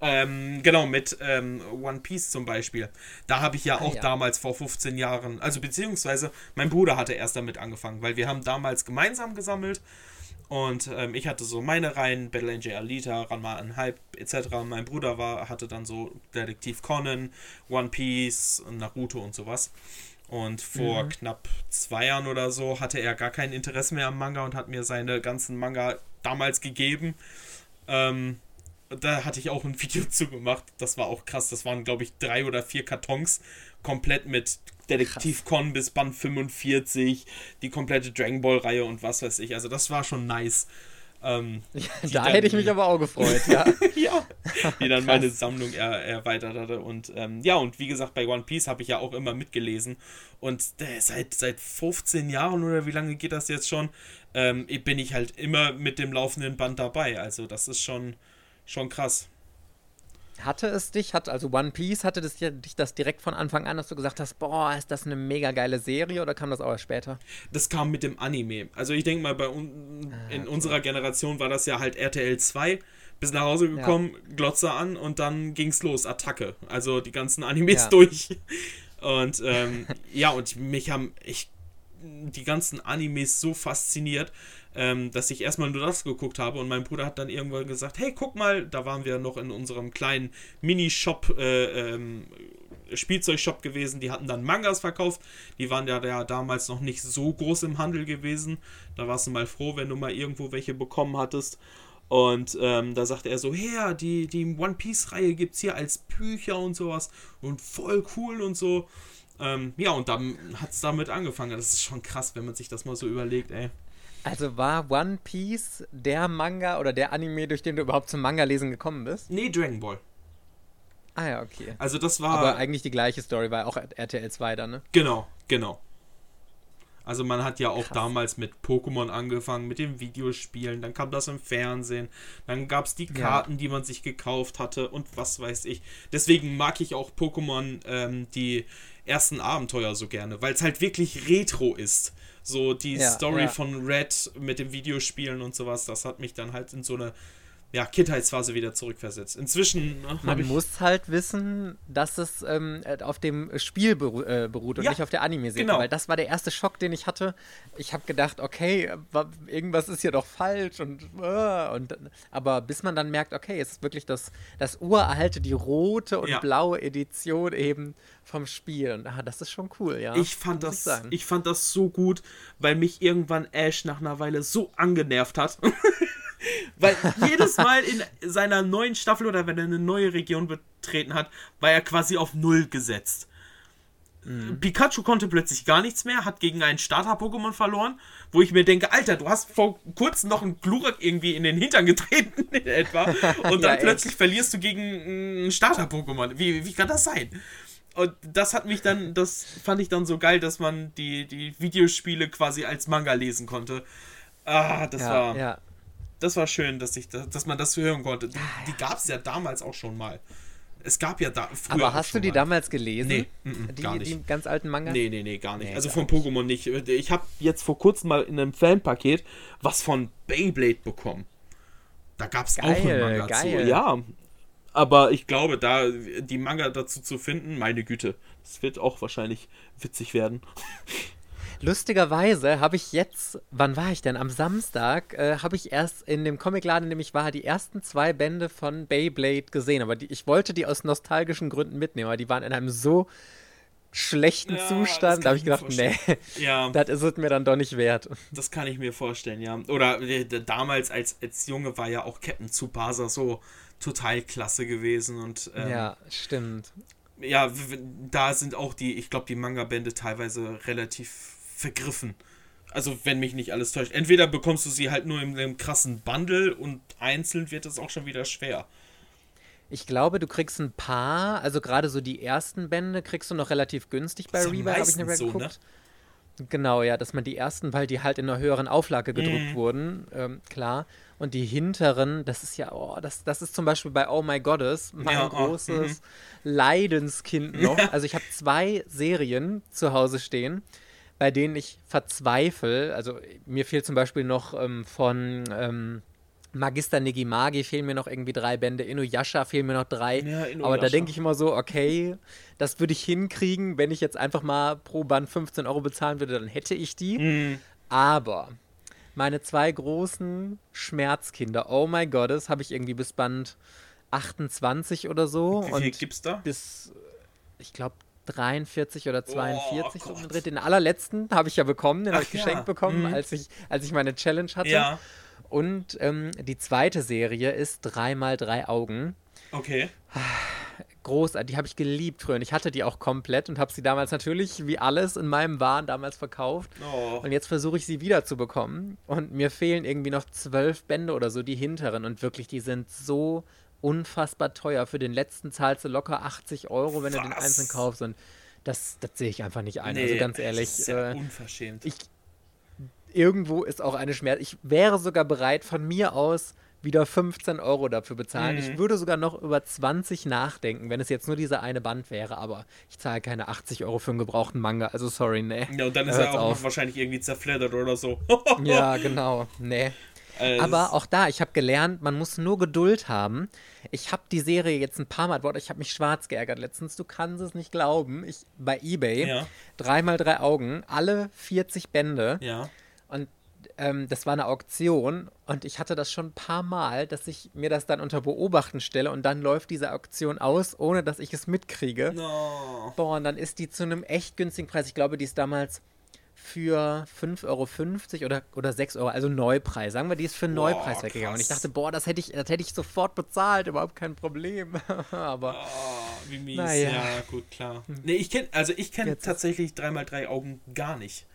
Ähm, genau, mit ähm, One Piece zum Beispiel. Da habe ich ja ah, auch ja. damals vor 15 Jahren, also beziehungsweise mein Bruder hatte erst damit angefangen, weil wir haben damals gemeinsam gesammelt und ähm, ich hatte so meine Reihen, Battle Angel Alita, Ranma Hype etc. Mein Bruder war, hatte dann so Detektiv Conan, One Piece, Naruto und sowas. Und vor mhm. knapp zwei Jahren oder so hatte er gar kein Interesse mehr am Manga und hat mir seine ganzen Manga damals gegeben. Ähm, da hatte ich auch ein Video zu gemacht. Das war auch krass. Das waren, glaube ich, drei oder vier Kartons. Komplett mit Detektiv Con bis Band 45, die komplette Dragon Ball-Reihe und was weiß ich. Also, das war schon nice. Ähm, ja, da dann, hätte ich mich aber auch gefreut, ja. ja, die dann meine Sammlung er, erweitert hatte. Und ähm, ja, und wie gesagt, bei One Piece habe ich ja auch immer mitgelesen. Und äh, seit, seit 15 Jahren oder wie lange geht das jetzt schon, ähm, bin ich halt immer mit dem laufenden Band dabei. Also, das ist schon schon krass. Hatte es dich, hat also One Piece, hatte das, dich das direkt von Anfang an, dass du gesagt hast, boah, ist das eine mega geile Serie oder kam das auch erst später? Das kam mit dem Anime. Also ich denke mal, bei un ah, in unserer Generation war das ja halt RTL 2, bis nach Hause gekommen, ja. Glotze an und dann ging's los, Attacke. Also die ganzen Animes ja. durch. Und ähm, ja, und mich haben ich die ganzen Animes so fasziniert, ähm, dass ich erstmal nur das geguckt habe und mein Bruder hat dann irgendwann gesagt, hey, guck mal, da waren wir noch in unserem kleinen Minishop, äh, ähm, Spielzeugshop gewesen, die hatten dann Mangas verkauft. Die waren ja, ja damals noch nicht so groß im Handel gewesen. Da warst du mal froh, wenn du mal irgendwo welche bekommen hattest. Und ähm, da sagte er so, her, die, die One Piece-Reihe gibt es hier als Bücher und sowas. Und voll cool und so. Ähm, ja, und dann hat es damit angefangen. Das ist schon krass, wenn man sich das mal so überlegt, ey. Also war One Piece der Manga oder der Anime, durch den du überhaupt zum Manga-Lesen gekommen bist? Nee, Dragon Ball. Ah ja, okay. Also das war. Aber eigentlich die gleiche Story, war auch RTL 2 dann, ne? Genau, genau. Also man hat ja auch Krass. damals mit Pokémon angefangen, mit den Videospielen, dann kam das im Fernsehen, dann gab es die Karten, ja. die man sich gekauft hatte und was weiß ich. Deswegen mag ich auch Pokémon ähm, die ersten Abenteuer so gerne, weil es halt wirklich retro ist. So die ja, Story ja. von Red mit den Videospielen und sowas, das hat mich dann halt in so eine ja, Kindheitsphase wieder zurückversetzt. Inzwischen. Ne, Man muss halt wissen, dass es ähm, auf dem Spiel beru äh, beruht und ja, nicht auf der Anime-Serie. Genau. Weil das war der erste Schock, den ich hatte. Ich habe gedacht, okay, irgendwas ist hier doch falsch. Und, äh, und, aber bis man dann merkt, okay, es ist wirklich das, das uralte, die rote und ja. blaue Edition eben vom Spiel. Und ah, das ist schon cool, ja. Ich fand, das, ich, ich fand das so gut, weil mich irgendwann Ash nach einer Weile so angenervt hat. Weil jedes Mal in seiner neuen Staffel oder wenn er eine neue Region betreten hat, war er quasi auf Null gesetzt. Mhm. Pikachu konnte plötzlich gar nichts mehr, hat gegen einen Starter-Pokémon verloren, wo ich mir denke, Alter, du hast vor kurzem noch einen Glurak irgendwie in den Hintern getreten, in etwa, und dann ja, plötzlich echt. verlierst du gegen ein Starter-Pokémon. Wie, wie kann das sein? Und das hat mich dann, das fand ich dann so geil, dass man die, die Videospiele quasi als Manga lesen konnte. Ah, das ja, war. Ja das war schön, dass, ich, dass man das hören konnte. Die, die gab es ja damals auch schon mal. Es gab ja da früher. Aber hast du die mal. damals gelesen? Nee, m -m, die, gar nicht. Die ganz alten Manga? Nee, nee, nee, gar nicht. Nee, also von Pokémon nicht. Ich habe jetzt vor kurzem mal in einem Fanpaket was von Beyblade bekommen. Da gab es auch einen Manga geil. zu. Ja. Aber ich glaube, da die Manga dazu zu finden, meine Güte, das wird auch wahrscheinlich witzig werden. Lustigerweise habe ich jetzt, wann war ich denn? Am Samstag äh, habe ich erst in dem Comicladen, in dem ich war, die ersten zwei Bände von Beyblade gesehen. Aber die, ich wollte die aus nostalgischen Gründen mitnehmen, aber die waren in einem so schlechten ja, Zustand. Da habe ich gedacht, nee, ja. das ist es mir dann doch nicht wert. Das kann ich mir vorstellen, ja. Oder äh, damals als, als Junge war ja auch Captain Tsubasa so total klasse gewesen. Und, ähm, ja, stimmt. Ja, da sind auch die, ich glaube, die Manga-Bände teilweise relativ vergriffen. Also, wenn mich nicht alles täuscht. Entweder bekommst du sie halt nur in einem krassen Bundle und einzeln wird es auch schon wieder schwer. Ich glaube, du kriegst ein paar, also gerade so die ersten Bände kriegst du noch relativ günstig bei Rebuy, habe ich nicht so, geguckt. Ne? Genau, ja, dass man die ersten, weil die halt in einer höheren Auflage gedruckt mm. wurden, ähm, klar. Und die hinteren, das ist ja, oh, das, das ist zum Beispiel bei Oh My Goddess mein ja, oh, großes oh, Leidenskind noch. Also ich habe zwei Serien zu Hause stehen bei denen ich verzweifle. Also mir fehlt zum Beispiel noch ähm, von ähm, Magister Negimagi fehlen mir noch irgendwie drei Bände, Inuyasha fehlen mir noch drei. Ja, Aber da denke ich immer so, okay, das würde ich hinkriegen, wenn ich jetzt einfach mal pro Band 15 Euro bezahlen würde, dann hätte ich die. Mhm. Aber meine zwei großen Schmerzkinder, oh my God, das habe ich irgendwie bis Band 28 oder so. Wie viel gibt's da? Bis, ich glaube, 43 oder 42 oh, so Den allerletzten habe ich ja bekommen, den habe ich geschenkt ja. bekommen, mhm. als, ich, als ich meine Challenge hatte. Ja. Und ähm, die zweite Serie ist 3x3 Augen. Okay. Großartig, die habe ich geliebt früher. Und ich hatte die auch komplett und habe sie damals natürlich, wie alles in meinem Wahn, damals verkauft. Oh. Und jetzt versuche ich sie wieder zu bekommen. Und mir fehlen irgendwie noch zwölf Bände oder so, die hinteren. Und wirklich, die sind so unfassbar teuer. Für den letzten zahlst du locker 80 Euro, wenn Was? du den einzeln kaufst. Und das, das sehe ich einfach nicht ein. Also nee, also ganz ehrlich. Das ist ja äh, unverschämt. Ich, irgendwo ist auch eine Schmerz. Ich wäre sogar bereit, von mir aus wieder 15 Euro dafür bezahlen. Mhm. Ich würde sogar noch über 20 nachdenken, wenn es jetzt nur dieser eine Band wäre, aber ich zahle keine 80 Euro für einen gebrauchten Manga, also sorry, nee. Ja, und dann ist er auch wahrscheinlich irgendwie zerfleddert oder so. ja, genau, nee. Also Aber auch da, ich habe gelernt, man muss nur Geduld haben. Ich habe die Serie jetzt ein paar Mal, ich habe mich schwarz geärgert letztens, du kannst es nicht glauben. Ich bei eBay, ja. dreimal drei Augen, alle 40 Bände. Ja. Und ähm, das war eine Auktion und ich hatte das schon ein paar Mal, dass ich mir das dann unter Beobachten stelle und dann läuft diese Auktion aus, ohne dass ich es mitkriege. No. Boah, und dann ist die zu einem echt günstigen Preis. Ich glaube, die ist damals für 5,50 Euro oder, oder 6 Euro, also Neupreis. Sagen wir, die ist für Neupreis boah, weggegangen. Und ich dachte, boah, das hätte ich, das hätte ich sofort bezahlt, überhaupt kein Problem. Aber. Oh, wie mies. Naja. Ja, gut, klar. Nee, ich kenne, also ich kenne tatsächlich 3x3 Augen gar nicht.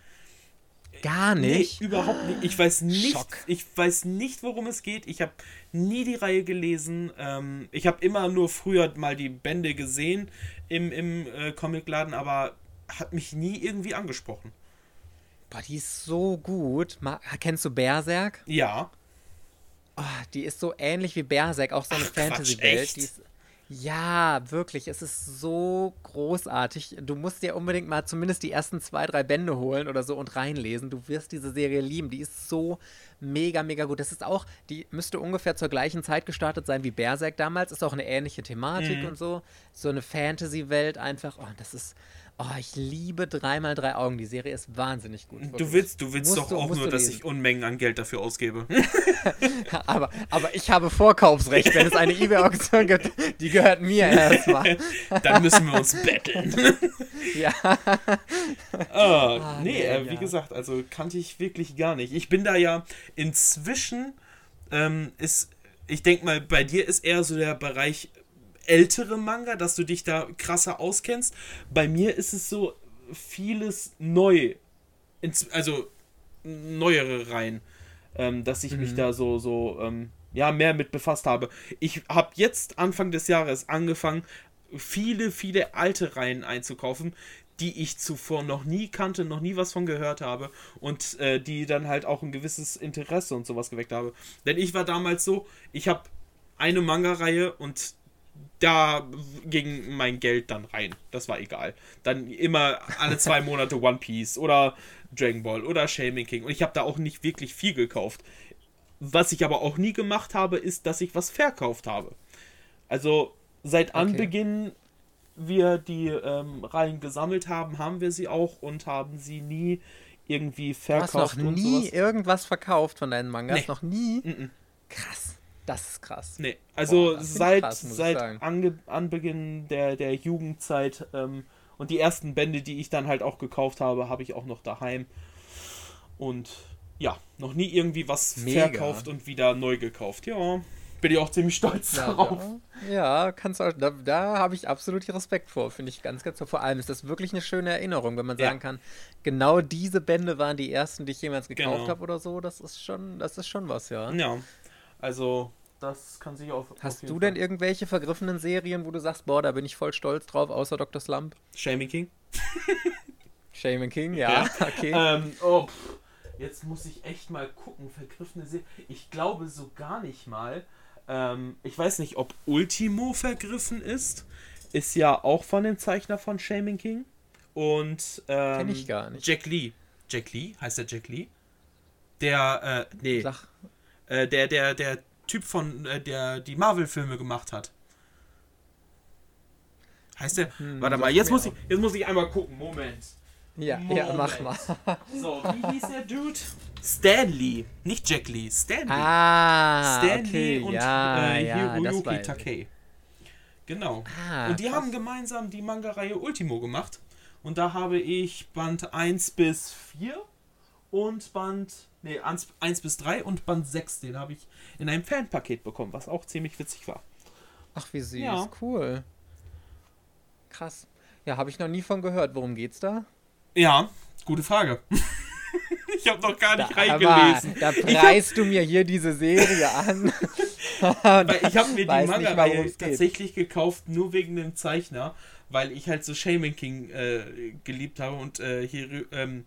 Gar nicht? Nee, überhaupt nicht. Ich weiß nicht, Schock. ich weiß nicht, worum es geht. Ich habe nie die Reihe gelesen. Ähm, ich habe immer nur früher mal die Bände gesehen im, im äh, Comicladen, aber hat mich nie irgendwie angesprochen. Boah, die ist so gut. Ma kennst du Berserk? Ja. Oh, die ist so ähnlich wie Berserk, auch so eine Fantasy-Welt. Ja, wirklich. Es ist so großartig. Du musst dir unbedingt mal zumindest die ersten zwei, drei Bände holen oder so und reinlesen. Du wirst diese Serie lieben. Die ist so mega, mega gut. Das ist auch, die müsste ungefähr zur gleichen Zeit gestartet sein wie Berserk damals. Ist auch eine ähnliche Thematik mhm. und so. So eine Fantasy-Welt einfach. Oh, das ist Oh, ich liebe 3x3 Augen. Die Serie ist wahnsinnig gut. Du willst, du willst doch du, auch nur, dass ich Unmengen an Geld dafür ausgebe. aber, aber ich habe Vorkaufsrecht, wenn es eine eBay-Auktion gibt. Die gehört mir erstmal. Dann müssen wir uns betteln. ja. Oh, ah, nee, nee äh, wie gesagt, also kannte ich wirklich gar nicht. Ich bin da ja inzwischen, ähm, ist, ich denke mal, bei dir ist eher so der Bereich ältere Manga, dass du dich da krasser auskennst. Bei mir ist es so vieles neu. Also neuere Reihen. Ähm, dass ich mhm. mich da so, so, ähm, ja, mehr mit befasst habe. Ich habe jetzt Anfang des Jahres angefangen, viele, viele alte Reihen einzukaufen, die ich zuvor noch nie kannte, noch nie was von gehört habe und äh, die dann halt auch ein gewisses Interesse und sowas geweckt habe. Denn ich war damals so, ich habe eine Manga-Reihe und da ging mein Geld dann rein. Das war egal. Dann immer alle zwei Monate One Piece oder Dragon Ball oder Shaming King. Und ich habe da auch nicht wirklich viel gekauft. Was ich aber auch nie gemacht habe, ist, dass ich was verkauft habe. Also seit okay. Anbeginn wir die ähm, Reihen gesammelt haben, haben wir sie auch und haben sie nie irgendwie verkauft. Du hast noch nie irgendwas verkauft von deinen Mangas? Nee. Noch nie? Mm -mm. Krass. Das ist krass. Nee, also Boah, seit, krass, seit Ange Anbeginn der, der Jugendzeit ähm, und die ersten Bände, die ich dann halt auch gekauft habe, habe ich auch noch daheim. Und ja, noch nie irgendwie was Mega. verkauft und wieder neu gekauft. Ja, bin ich auch ziemlich stolz ja, darauf. Da, ja, kannst du, da, da habe ich absolut Respekt vor, finde ich ganz, ganz toll. Vor allem ist das wirklich eine schöne Erinnerung, wenn man ja. sagen kann, genau diese Bände waren die ersten, die ich jemals gekauft genau. habe oder so. Das ist schon, das ist schon was, ja. Ja, also das kann sich auf. Hast auf du denn irgendwelche vergriffenen Serien, wo du sagst, boah, da bin ich voll stolz drauf, außer Dr. Slump? Shaming King. Shaming King, ja, ja. okay. Ähm, oh, pff. jetzt muss ich echt mal gucken, vergriffene Serien. Ich glaube so gar nicht mal. Ähm, ich weiß nicht, ob Ultimo vergriffen ist. Ist ja auch von dem Zeichner von Shaming King. Und ähm, Kenn ich gar nicht. Jack Lee. Jack Lee? Heißt der Jack Lee? Der, äh, nee. Sag. Äh, der, der, der Typ von, äh, der die Marvel-Filme gemacht hat. Heißt der? Hm, Warte mal, jetzt muss, ich, jetzt muss ich einmal gucken. Moment. Ja, Moment. ja, mach mal. so, wie hieß der Dude? Stanley, nicht Jack Lee, Stanley. Ah, Stanley okay, und ja, äh, Hiroyuki ja, Takei. Genau. Ah, und die krass. haben gemeinsam die Manga-Reihe Ultimo gemacht. Und da habe ich Band 1 bis 4 und Band nee, 1, 1 bis 3 und Band 6, den habe ich in einem Fanpaket bekommen, was auch ziemlich witzig war. Ach, wie süß, ja. cool. Krass. Ja, habe ich noch nie von gehört. Worum geht's da? Ja, gute Frage. ich habe noch gar nicht da, reingelesen. Da preist du mir hier diese Serie an. ich habe mir die Manga-Reihe tatsächlich gekauft, nur wegen dem Zeichner, weil ich halt so Shaman King äh, geliebt habe und äh, hier ähm,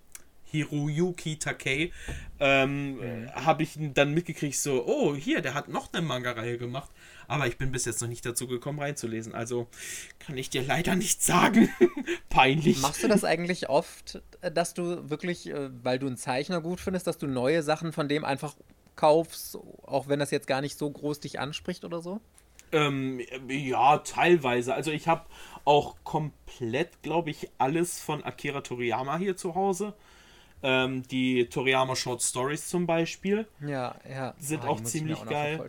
Hiroyuki Takei, ähm, mhm. habe ich dann mitgekriegt, so, oh, hier, der hat noch eine Manga-Reihe gemacht. Aber ich bin bis jetzt noch nicht dazu gekommen, reinzulesen. Also kann ich dir leider nicht sagen. Peinlich. Machst du das eigentlich oft, dass du wirklich, äh, weil du einen Zeichner gut findest, dass du neue Sachen von dem einfach kaufst, auch wenn das jetzt gar nicht so groß dich anspricht oder so? Ähm, ja, teilweise. Also ich habe auch komplett, glaube ich, alles von Akira Toriyama hier zu Hause. Ähm, die Toriyama Short Stories zum Beispiel. Ja, ja. Sind oh, auch ziemlich auch geil.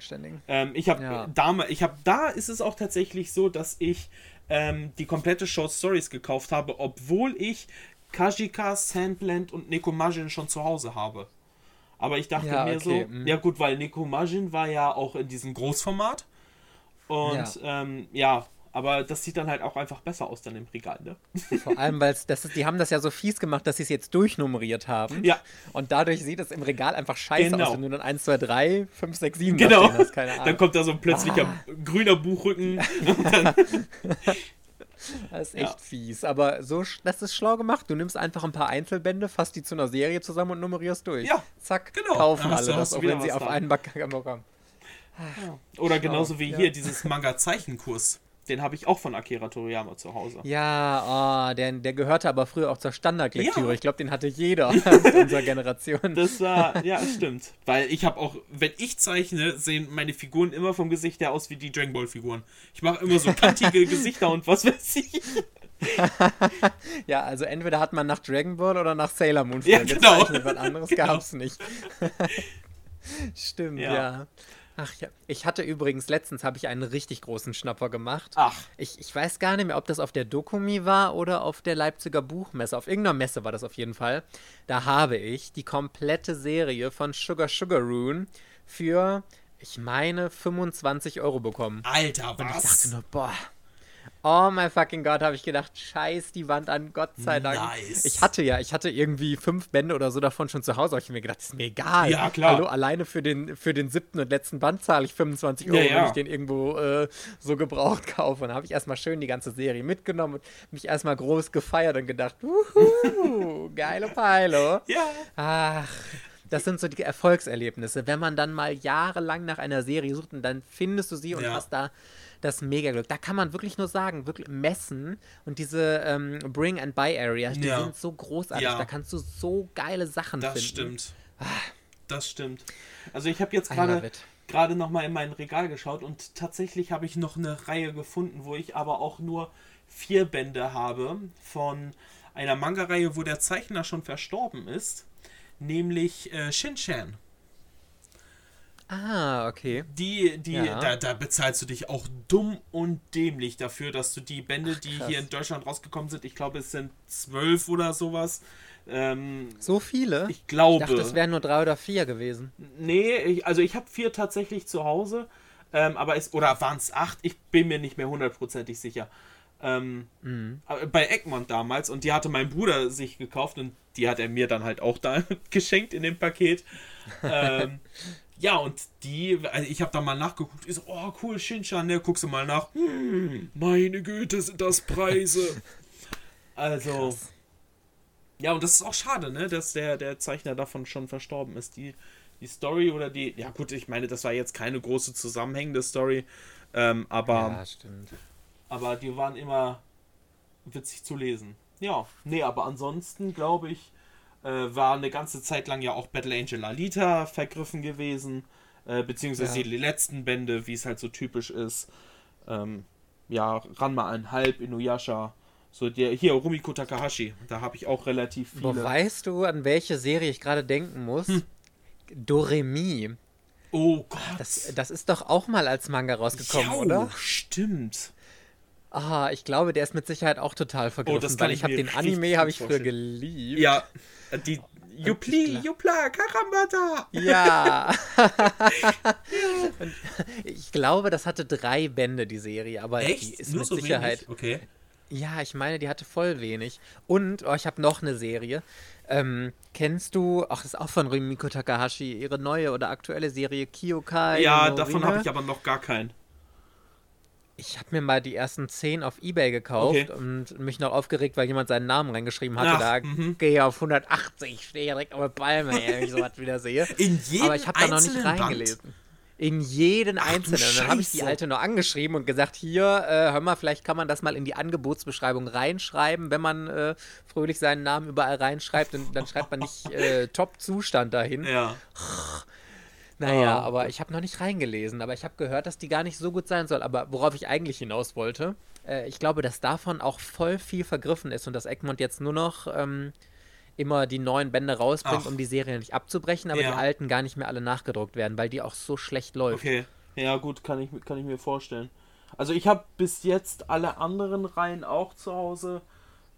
Ähm, ich habe ja. da, ich habe da ist es auch tatsächlich so, dass ich ähm, die komplette Short Stories gekauft habe, obwohl ich Kajika, Sandland und Nekomajin schon zu Hause habe. Aber ich dachte ja, mir okay. so, mhm. ja gut, weil Nekomajin war ja auch in diesem Großformat. Und ja, ähm, ja aber das sieht dann halt auch einfach besser aus dann im Regal, ne? Vor allem, weil die haben das ja so fies gemacht, dass sie es jetzt durchnummeriert haben. Ja. Und dadurch sieht es im Regal einfach scheiße genau. aus, wenn du dann 1, 2, 3, 5, 6, 7 genau. hast, keine Ahnung. Dann kommt da so ein plötzlicher ah. grüner Buchrücken. Das ist echt ja. fies. Aber so, das ist schlau gemacht. Du nimmst einfach ein paar Einzelbände, fasst die zu einer Serie zusammen und nummerierst durch. Ja. Zack, genau. kaufen alle das, auch wenn sie auf einen Back haben. Oder genauso wie ja. hier dieses Manga-Zeichenkurs. Den habe ich auch von Akira Toriyama zu Hause. Ja, oh, der, der gehörte aber früher auch zur Standardlektüre. Ja. Ich glaube, den hatte jeder aus unserer Generation. Das war, ja, stimmt. Weil ich habe auch, wenn ich zeichne, sehen meine Figuren immer vom Gesicht her aus wie die Dragon Ball Figuren. Ich mache immer so kantige Gesichter und was weiß ich. ja, also entweder hat man nach Dragon Ball oder nach Sailor Moon ja, genau. gezeichnet, was anderes genau. gab es nicht. Stimmt, ja. ja. Ach ja, ich hatte übrigens letztens habe ich einen richtig großen Schnapper gemacht. Ach. Ich, ich weiß gar nicht mehr, ob das auf der Dokumi war oder auf der Leipziger Buchmesse. Auf irgendeiner Messe war das auf jeden Fall. Da habe ich die komplette Serie von Sugar Sugar Rune für, ich meine, 25 Euro bekommen. Alter, was? Und ich dachte nur, boah, Oh mein fucking Gott, habe ich gedacht, scheiß die Wand an, Gott sei Dank. Nice. Ich hatte ja, ich hatte irgendwie fünf Bände oder so davon schon zu Hause. Habe ich mir gedacht, ist mir egal. Ja, klar. Hallo, alleine für den, für den siebten und letzten Band zahle ich 25 Euro, ja, ja. wenn ich den irgendwo äh, so gebraucht kaufe. Und habe ich erstmal schön die ganze Serie mitgenommen und mich erstmal groß gefeiert und gedacht, wuhu, geile Peilo. Ja. Ach, das sind so die Erfolgserlebnisse. Wenn man dann mal jahrelang nach einer Serie sucht und dann findest du sie und ja. hast da das Mega-Glück. Da kann man wirklich nur sagen, wirklich messen und diese ähm, Bring and Buy Area, die ja. sind so großartig. Ja. Da kannst du so geile Sachen das finden. Das stimmt. Ah. Das stimmt. Also ich habe jetzt gerade gerade noch mal in mein Regal geschaut und tatsächlich habe ich noch eine Reihe gefunden, wo ich aber auch nur vier Bände habe von einer Manga-Reihe, wo der Zeichner schon verstorben ist, nämlich äh, Shin-Chan. Ah, okay. Die, die, ja. da, da bezahlst du dich auch dumm und dämlich dafür, dass du die Bände, Ach, die hier in Deutschland rausgekommen sind, ich glaube, es sind zwölf oder sowas. Ähm, so viele? Ich glaube. Ich dachte, es wären nur drei oder vier gewesen. Nee, ich, also ich habe vier tatsächlich zu Hause. Ähm, aber es, oder waren es acht? Ich bin mir nicht mehr hundertprozentig sicher. Ähm, mhm. Bei Egmont damals und die hatte mein Bruder sich gekauft und die hat er mir dann halt auch da geschenkt in dem Paket. ähm, ja, und die, also ich habe da mal nachgeguckt, ich so, oh cool, Shinchan, ne, guckst du mal nach. Hm, meine Güte, sind das Preise. also. Krass. Ja, und das ist auch schade, ne, dass der, der Zeichner davon schon verstorben ist. Die, die Story oder die, ja gut, ich meine, das war jetzt keine große zusammenhängende Story, ähm, aber. Ja, stimmt. Aber die waren immer witzig zu lesen. Ja, nee, aber ansonsten glaube ich, äh, war eine ganze Zeit lang ja auch Battle Angel Alita vergriffen gewesen, äh, beziehungsweise ja. die letzten Bände, wie es halt so typisch ist. Ähm, ja, Ranma einhalb, Inuyasha, so der hier Rumiko Takahashi, da habe ich auch relativ viele. Aber weißt du, an welche Serie ich gerade denken muss? Hm. Doremi. Oh Gott. Das, das ist doch auch mal als Manga rausgekommen, ja, oder? Stimmt. Ah, ich glaube, der ist mit Sicherheit auch total vergriffen, oh, das weil ich, ich habe den Anime habe ich früher geliebt. Ja, die Jupli, Jupla, Karambata. Ja. ich glaube, das hatte drei Bände, die Serie, aber Echt? die ist Nur mit so Sicherheit. Wenig? Okay. Ja, ich meine, die hatte voll wenig. Und, oh, ich habe noch eine Serie. Ähm, kennst du, ach, das ist auch von Rimiko Takahashi, ihre neue oder aktuelle Serie Kyokai? Ja, davon habe ich aber noch gar keinen. Ich habe mir mal die ersten zehn auf Ebay gekauft okay. und mich noch aufgeregt, weil jemand seinen Namen reingeschrieben hatte. Ach, da mhm. gehe ich auf 180, stehe direkt auf der Palme, wenn ich sowas wieder sehe. In jedem Aber ich habe da noch nicht reingelesen. Band? In jeden Ach, einzelnen. Und dann habe ich die alte noch angeschrieben und gesagt: Hier, äh, hör mal, vielleicht kann man das mal in die Angebotsbeschreibung reinschreiben, wenn man äh, fröhlich seinen Namen überall reinschreibt. Dann, dann schreibt man nicht äh, Top-Zustand dahin. Ja. Naja, oh. aber ich habe noch nicht reingelesen, aber ich habe gehört, dass die gar nicht so gut sein soll. Aber worauf ich eigentlich hinaus wollte, äh, ich glaube, dass davon auch voll viel vergriffen ist und dass Egmont jetzt nur noch ähm, immer die neuen Bände rausbringt, Ach. um die Serie nicht abzubrechen, aber Ja. die alten gar nicht mehr alle nachgedruckt werden, weil die auch so schlecht läuft. Okay. Ja, gut, kann ich, kann ich mir vorstellen. Also ich habe bis jetzt alle anderen Reihen auch zu Hause.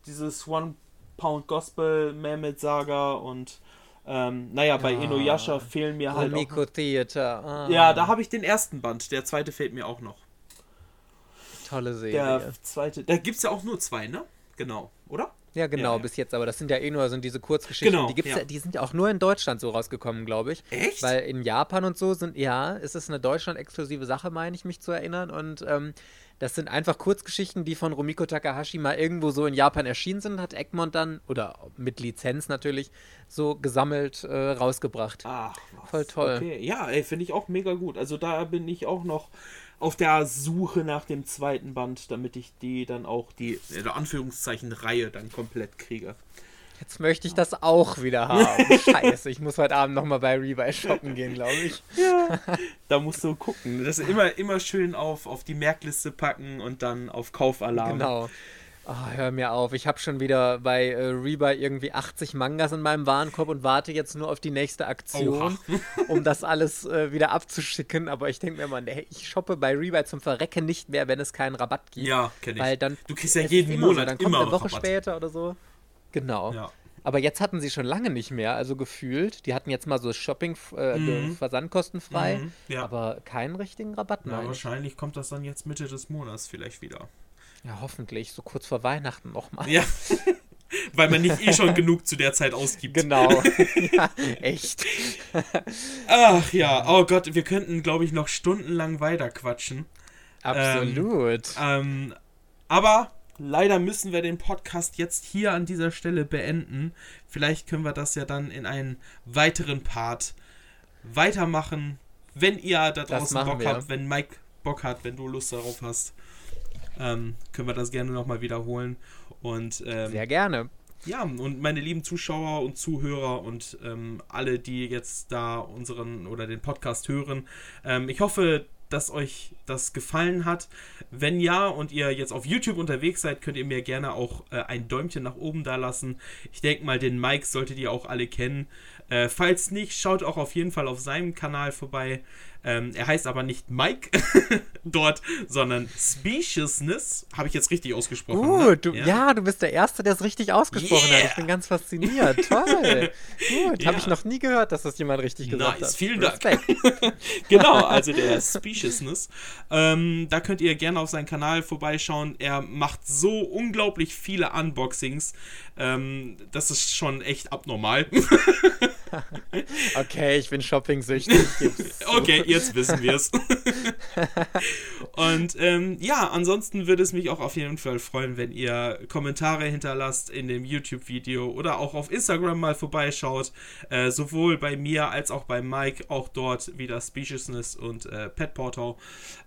Dieses One Pound Gospel, Mehmet Saga und ähm, naja, bei Ah. Inuyasha fehlen mir halt Rumiko Theater. Ah, Ja, da habe ich den ersten Band. Der zweite fehlt mir auch noch. Tolle Serie. Der zweite. Da gibt es ja auch nur zwei, ne? Genau, oder? Ja, genau, Ja, ja. bis jetzt, aber das sind ja eh nur sind diese Kurzgeschichten. Genau, die, gibt's ja. ja. die sind ja auch nur in Deutschland so rausgekommen, glaube ich. Echt? Weil in Japan und so sind, ja, ist es eine Deutschland-exklusive Sache, meine ich mich zu erinnern. Und ähm, das sind einfach Kurzgeschichten, die von Rumiko Takahashi mal irgendwo so in Japan erschienen sind, hat Egmont dann, oder mit Lizenz natürlich, so gesammelt äh, rausgebracht. Ach, was. Voll toll. Okay. Ja, ey, finde ich auch mega gut. Also da bin ich auch noch auf der Suche nach dem zweiten Band, damit ich die dann auch die, in Anführungszeichen, Reihe dann komplett kriege. Jetzt möchte ich das auch wieder haben. Scheiße, ich muss heute Abend nochmal bei Rebuy shoppen gehen, glaube ich. Ja, da musst du gucken. Das ist immer, immer schön auf, auf die Merkliste packen und dann auf Kaufalarm. Genau. Oh, hör mir auf. Ich habe schon wieder bei äh, Rebuy irgendwie 80 Mangas in meinem Warenkorb und warte jetzt nur auf die nächste Aktion, um das alles äh, wieder abzuschicken. Aber ich denke mir mal, nee, ich shoppe bei Rebuy zum Verrecken nicht mehr, wenn es keinen Rabatt gibt. Ja, kenn ich. Weil dann, Du kriegst ja jeden immer so, Monat dann kommt immer eine Woche Rabatt. später oder so. Genau. Ja. Aber jetzt hatten sie schon lange nicht mehr, also gefühlt. Die hatten jetzt mal so Shopping, äh, Mhm. versandkostenfrei, Mhm, ja. aber keinen richtigen Rabatt Ja, mehr. wahrscheinlich kommt das dann jetzt Mitte des Monats vielleicht wieder. Ja, hoffentlich, so kurz vor Weihnachten nochmal. Ja. Weil man nicht eh schon genug zu der Zeit ausgibt. Genau. ja, echt. Ach ja, oh Gott, wir könnten, glaube ich, noch stundenlang weiter quatschen. Absolut. Ähm, aber leider müssen wir den Podcast jetzt hier an dieser Stelle beenden. Vielleicht können wir das ja dann in einen weiteren Part weitermachen. Wenn ihr da draußen Bock wir. habt, wenn Mike Bock hat, wenn du Lust darauf hast, ähm, können wir das gerne nochmal wiederholen. Und ähm, Sehr gerne. ja, und meine lieben Zuschauer und Zuhörer und ähm, alle, die jetzt da unseren oder den Podcast hören, ähm, ich hoffe, dass euch das gefallen hat. Wenn ja und ihr jetzt auf YouTube unterwegs seid, könnt ihr mir gerne auch äh, ein Däumchen nach oben da lassen. Ich denke mal, den Mike solltet ihr auch alle kennen. Äh, falls nicht, schaut auch auf jeden Fall auf seinem Kanal vorbei. Ähm, er heißt aber nicht Mike dort, sondern Speciousness. Habe ich jetzt richtig ausgesprochen? ne? Gut, du, ja. du bist der Erste, der es richtig ausgesprochen hat. Yeah. Ich bin ganz fasziniert. Toll. Gut, Ja. habe ich noch nie gehört, dass das jemand richtig gesagt Nice, hat. vielen Dank. Respekt. genau, also der Speciousness. Ähm, da könnt ihr gerne auf seinen Kanal vorbeischauen. Er macht so unglaublich viele Unboxings. Ähm, das ist schon echt abnormal. Okay, ich bin shopping-süchtig. gib's zu. Jetzt wissen wir es. Und ähm, ja, ansonsten würde es mich auch auf jeden Fall freuen, wenn ihr Kommentare hinterlasst in dem YouTube-Video oder auch auf Instagram mal vorbeischaut. Äh, sowohl bei mir als auch bei Mike, auch dort wieder Speciousness und äh, Pet Portal.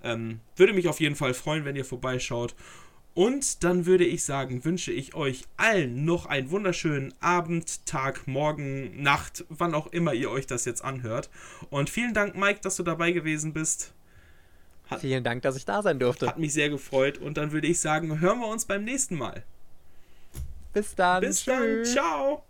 Ähm, würde mich auf jeden Fall freuen, wenn ihr vorbeischaut. Und dann würde ich sagen, wünsche ich euch allen noch einen wunderschönen Abend, Tag, Morgen, Nacht, wann auch immer ihr euch das jetzt anhört. Und vielen Dank, Mike, dass du dabei gewesen bist. Vielen Dank, dass ich da sein durfte. Hat mich sehr gefreut. Und dann würde ich sagen, hören wir uns beim nächsten Mal. Bis dann. Bis dann. Tschüss. Ciao.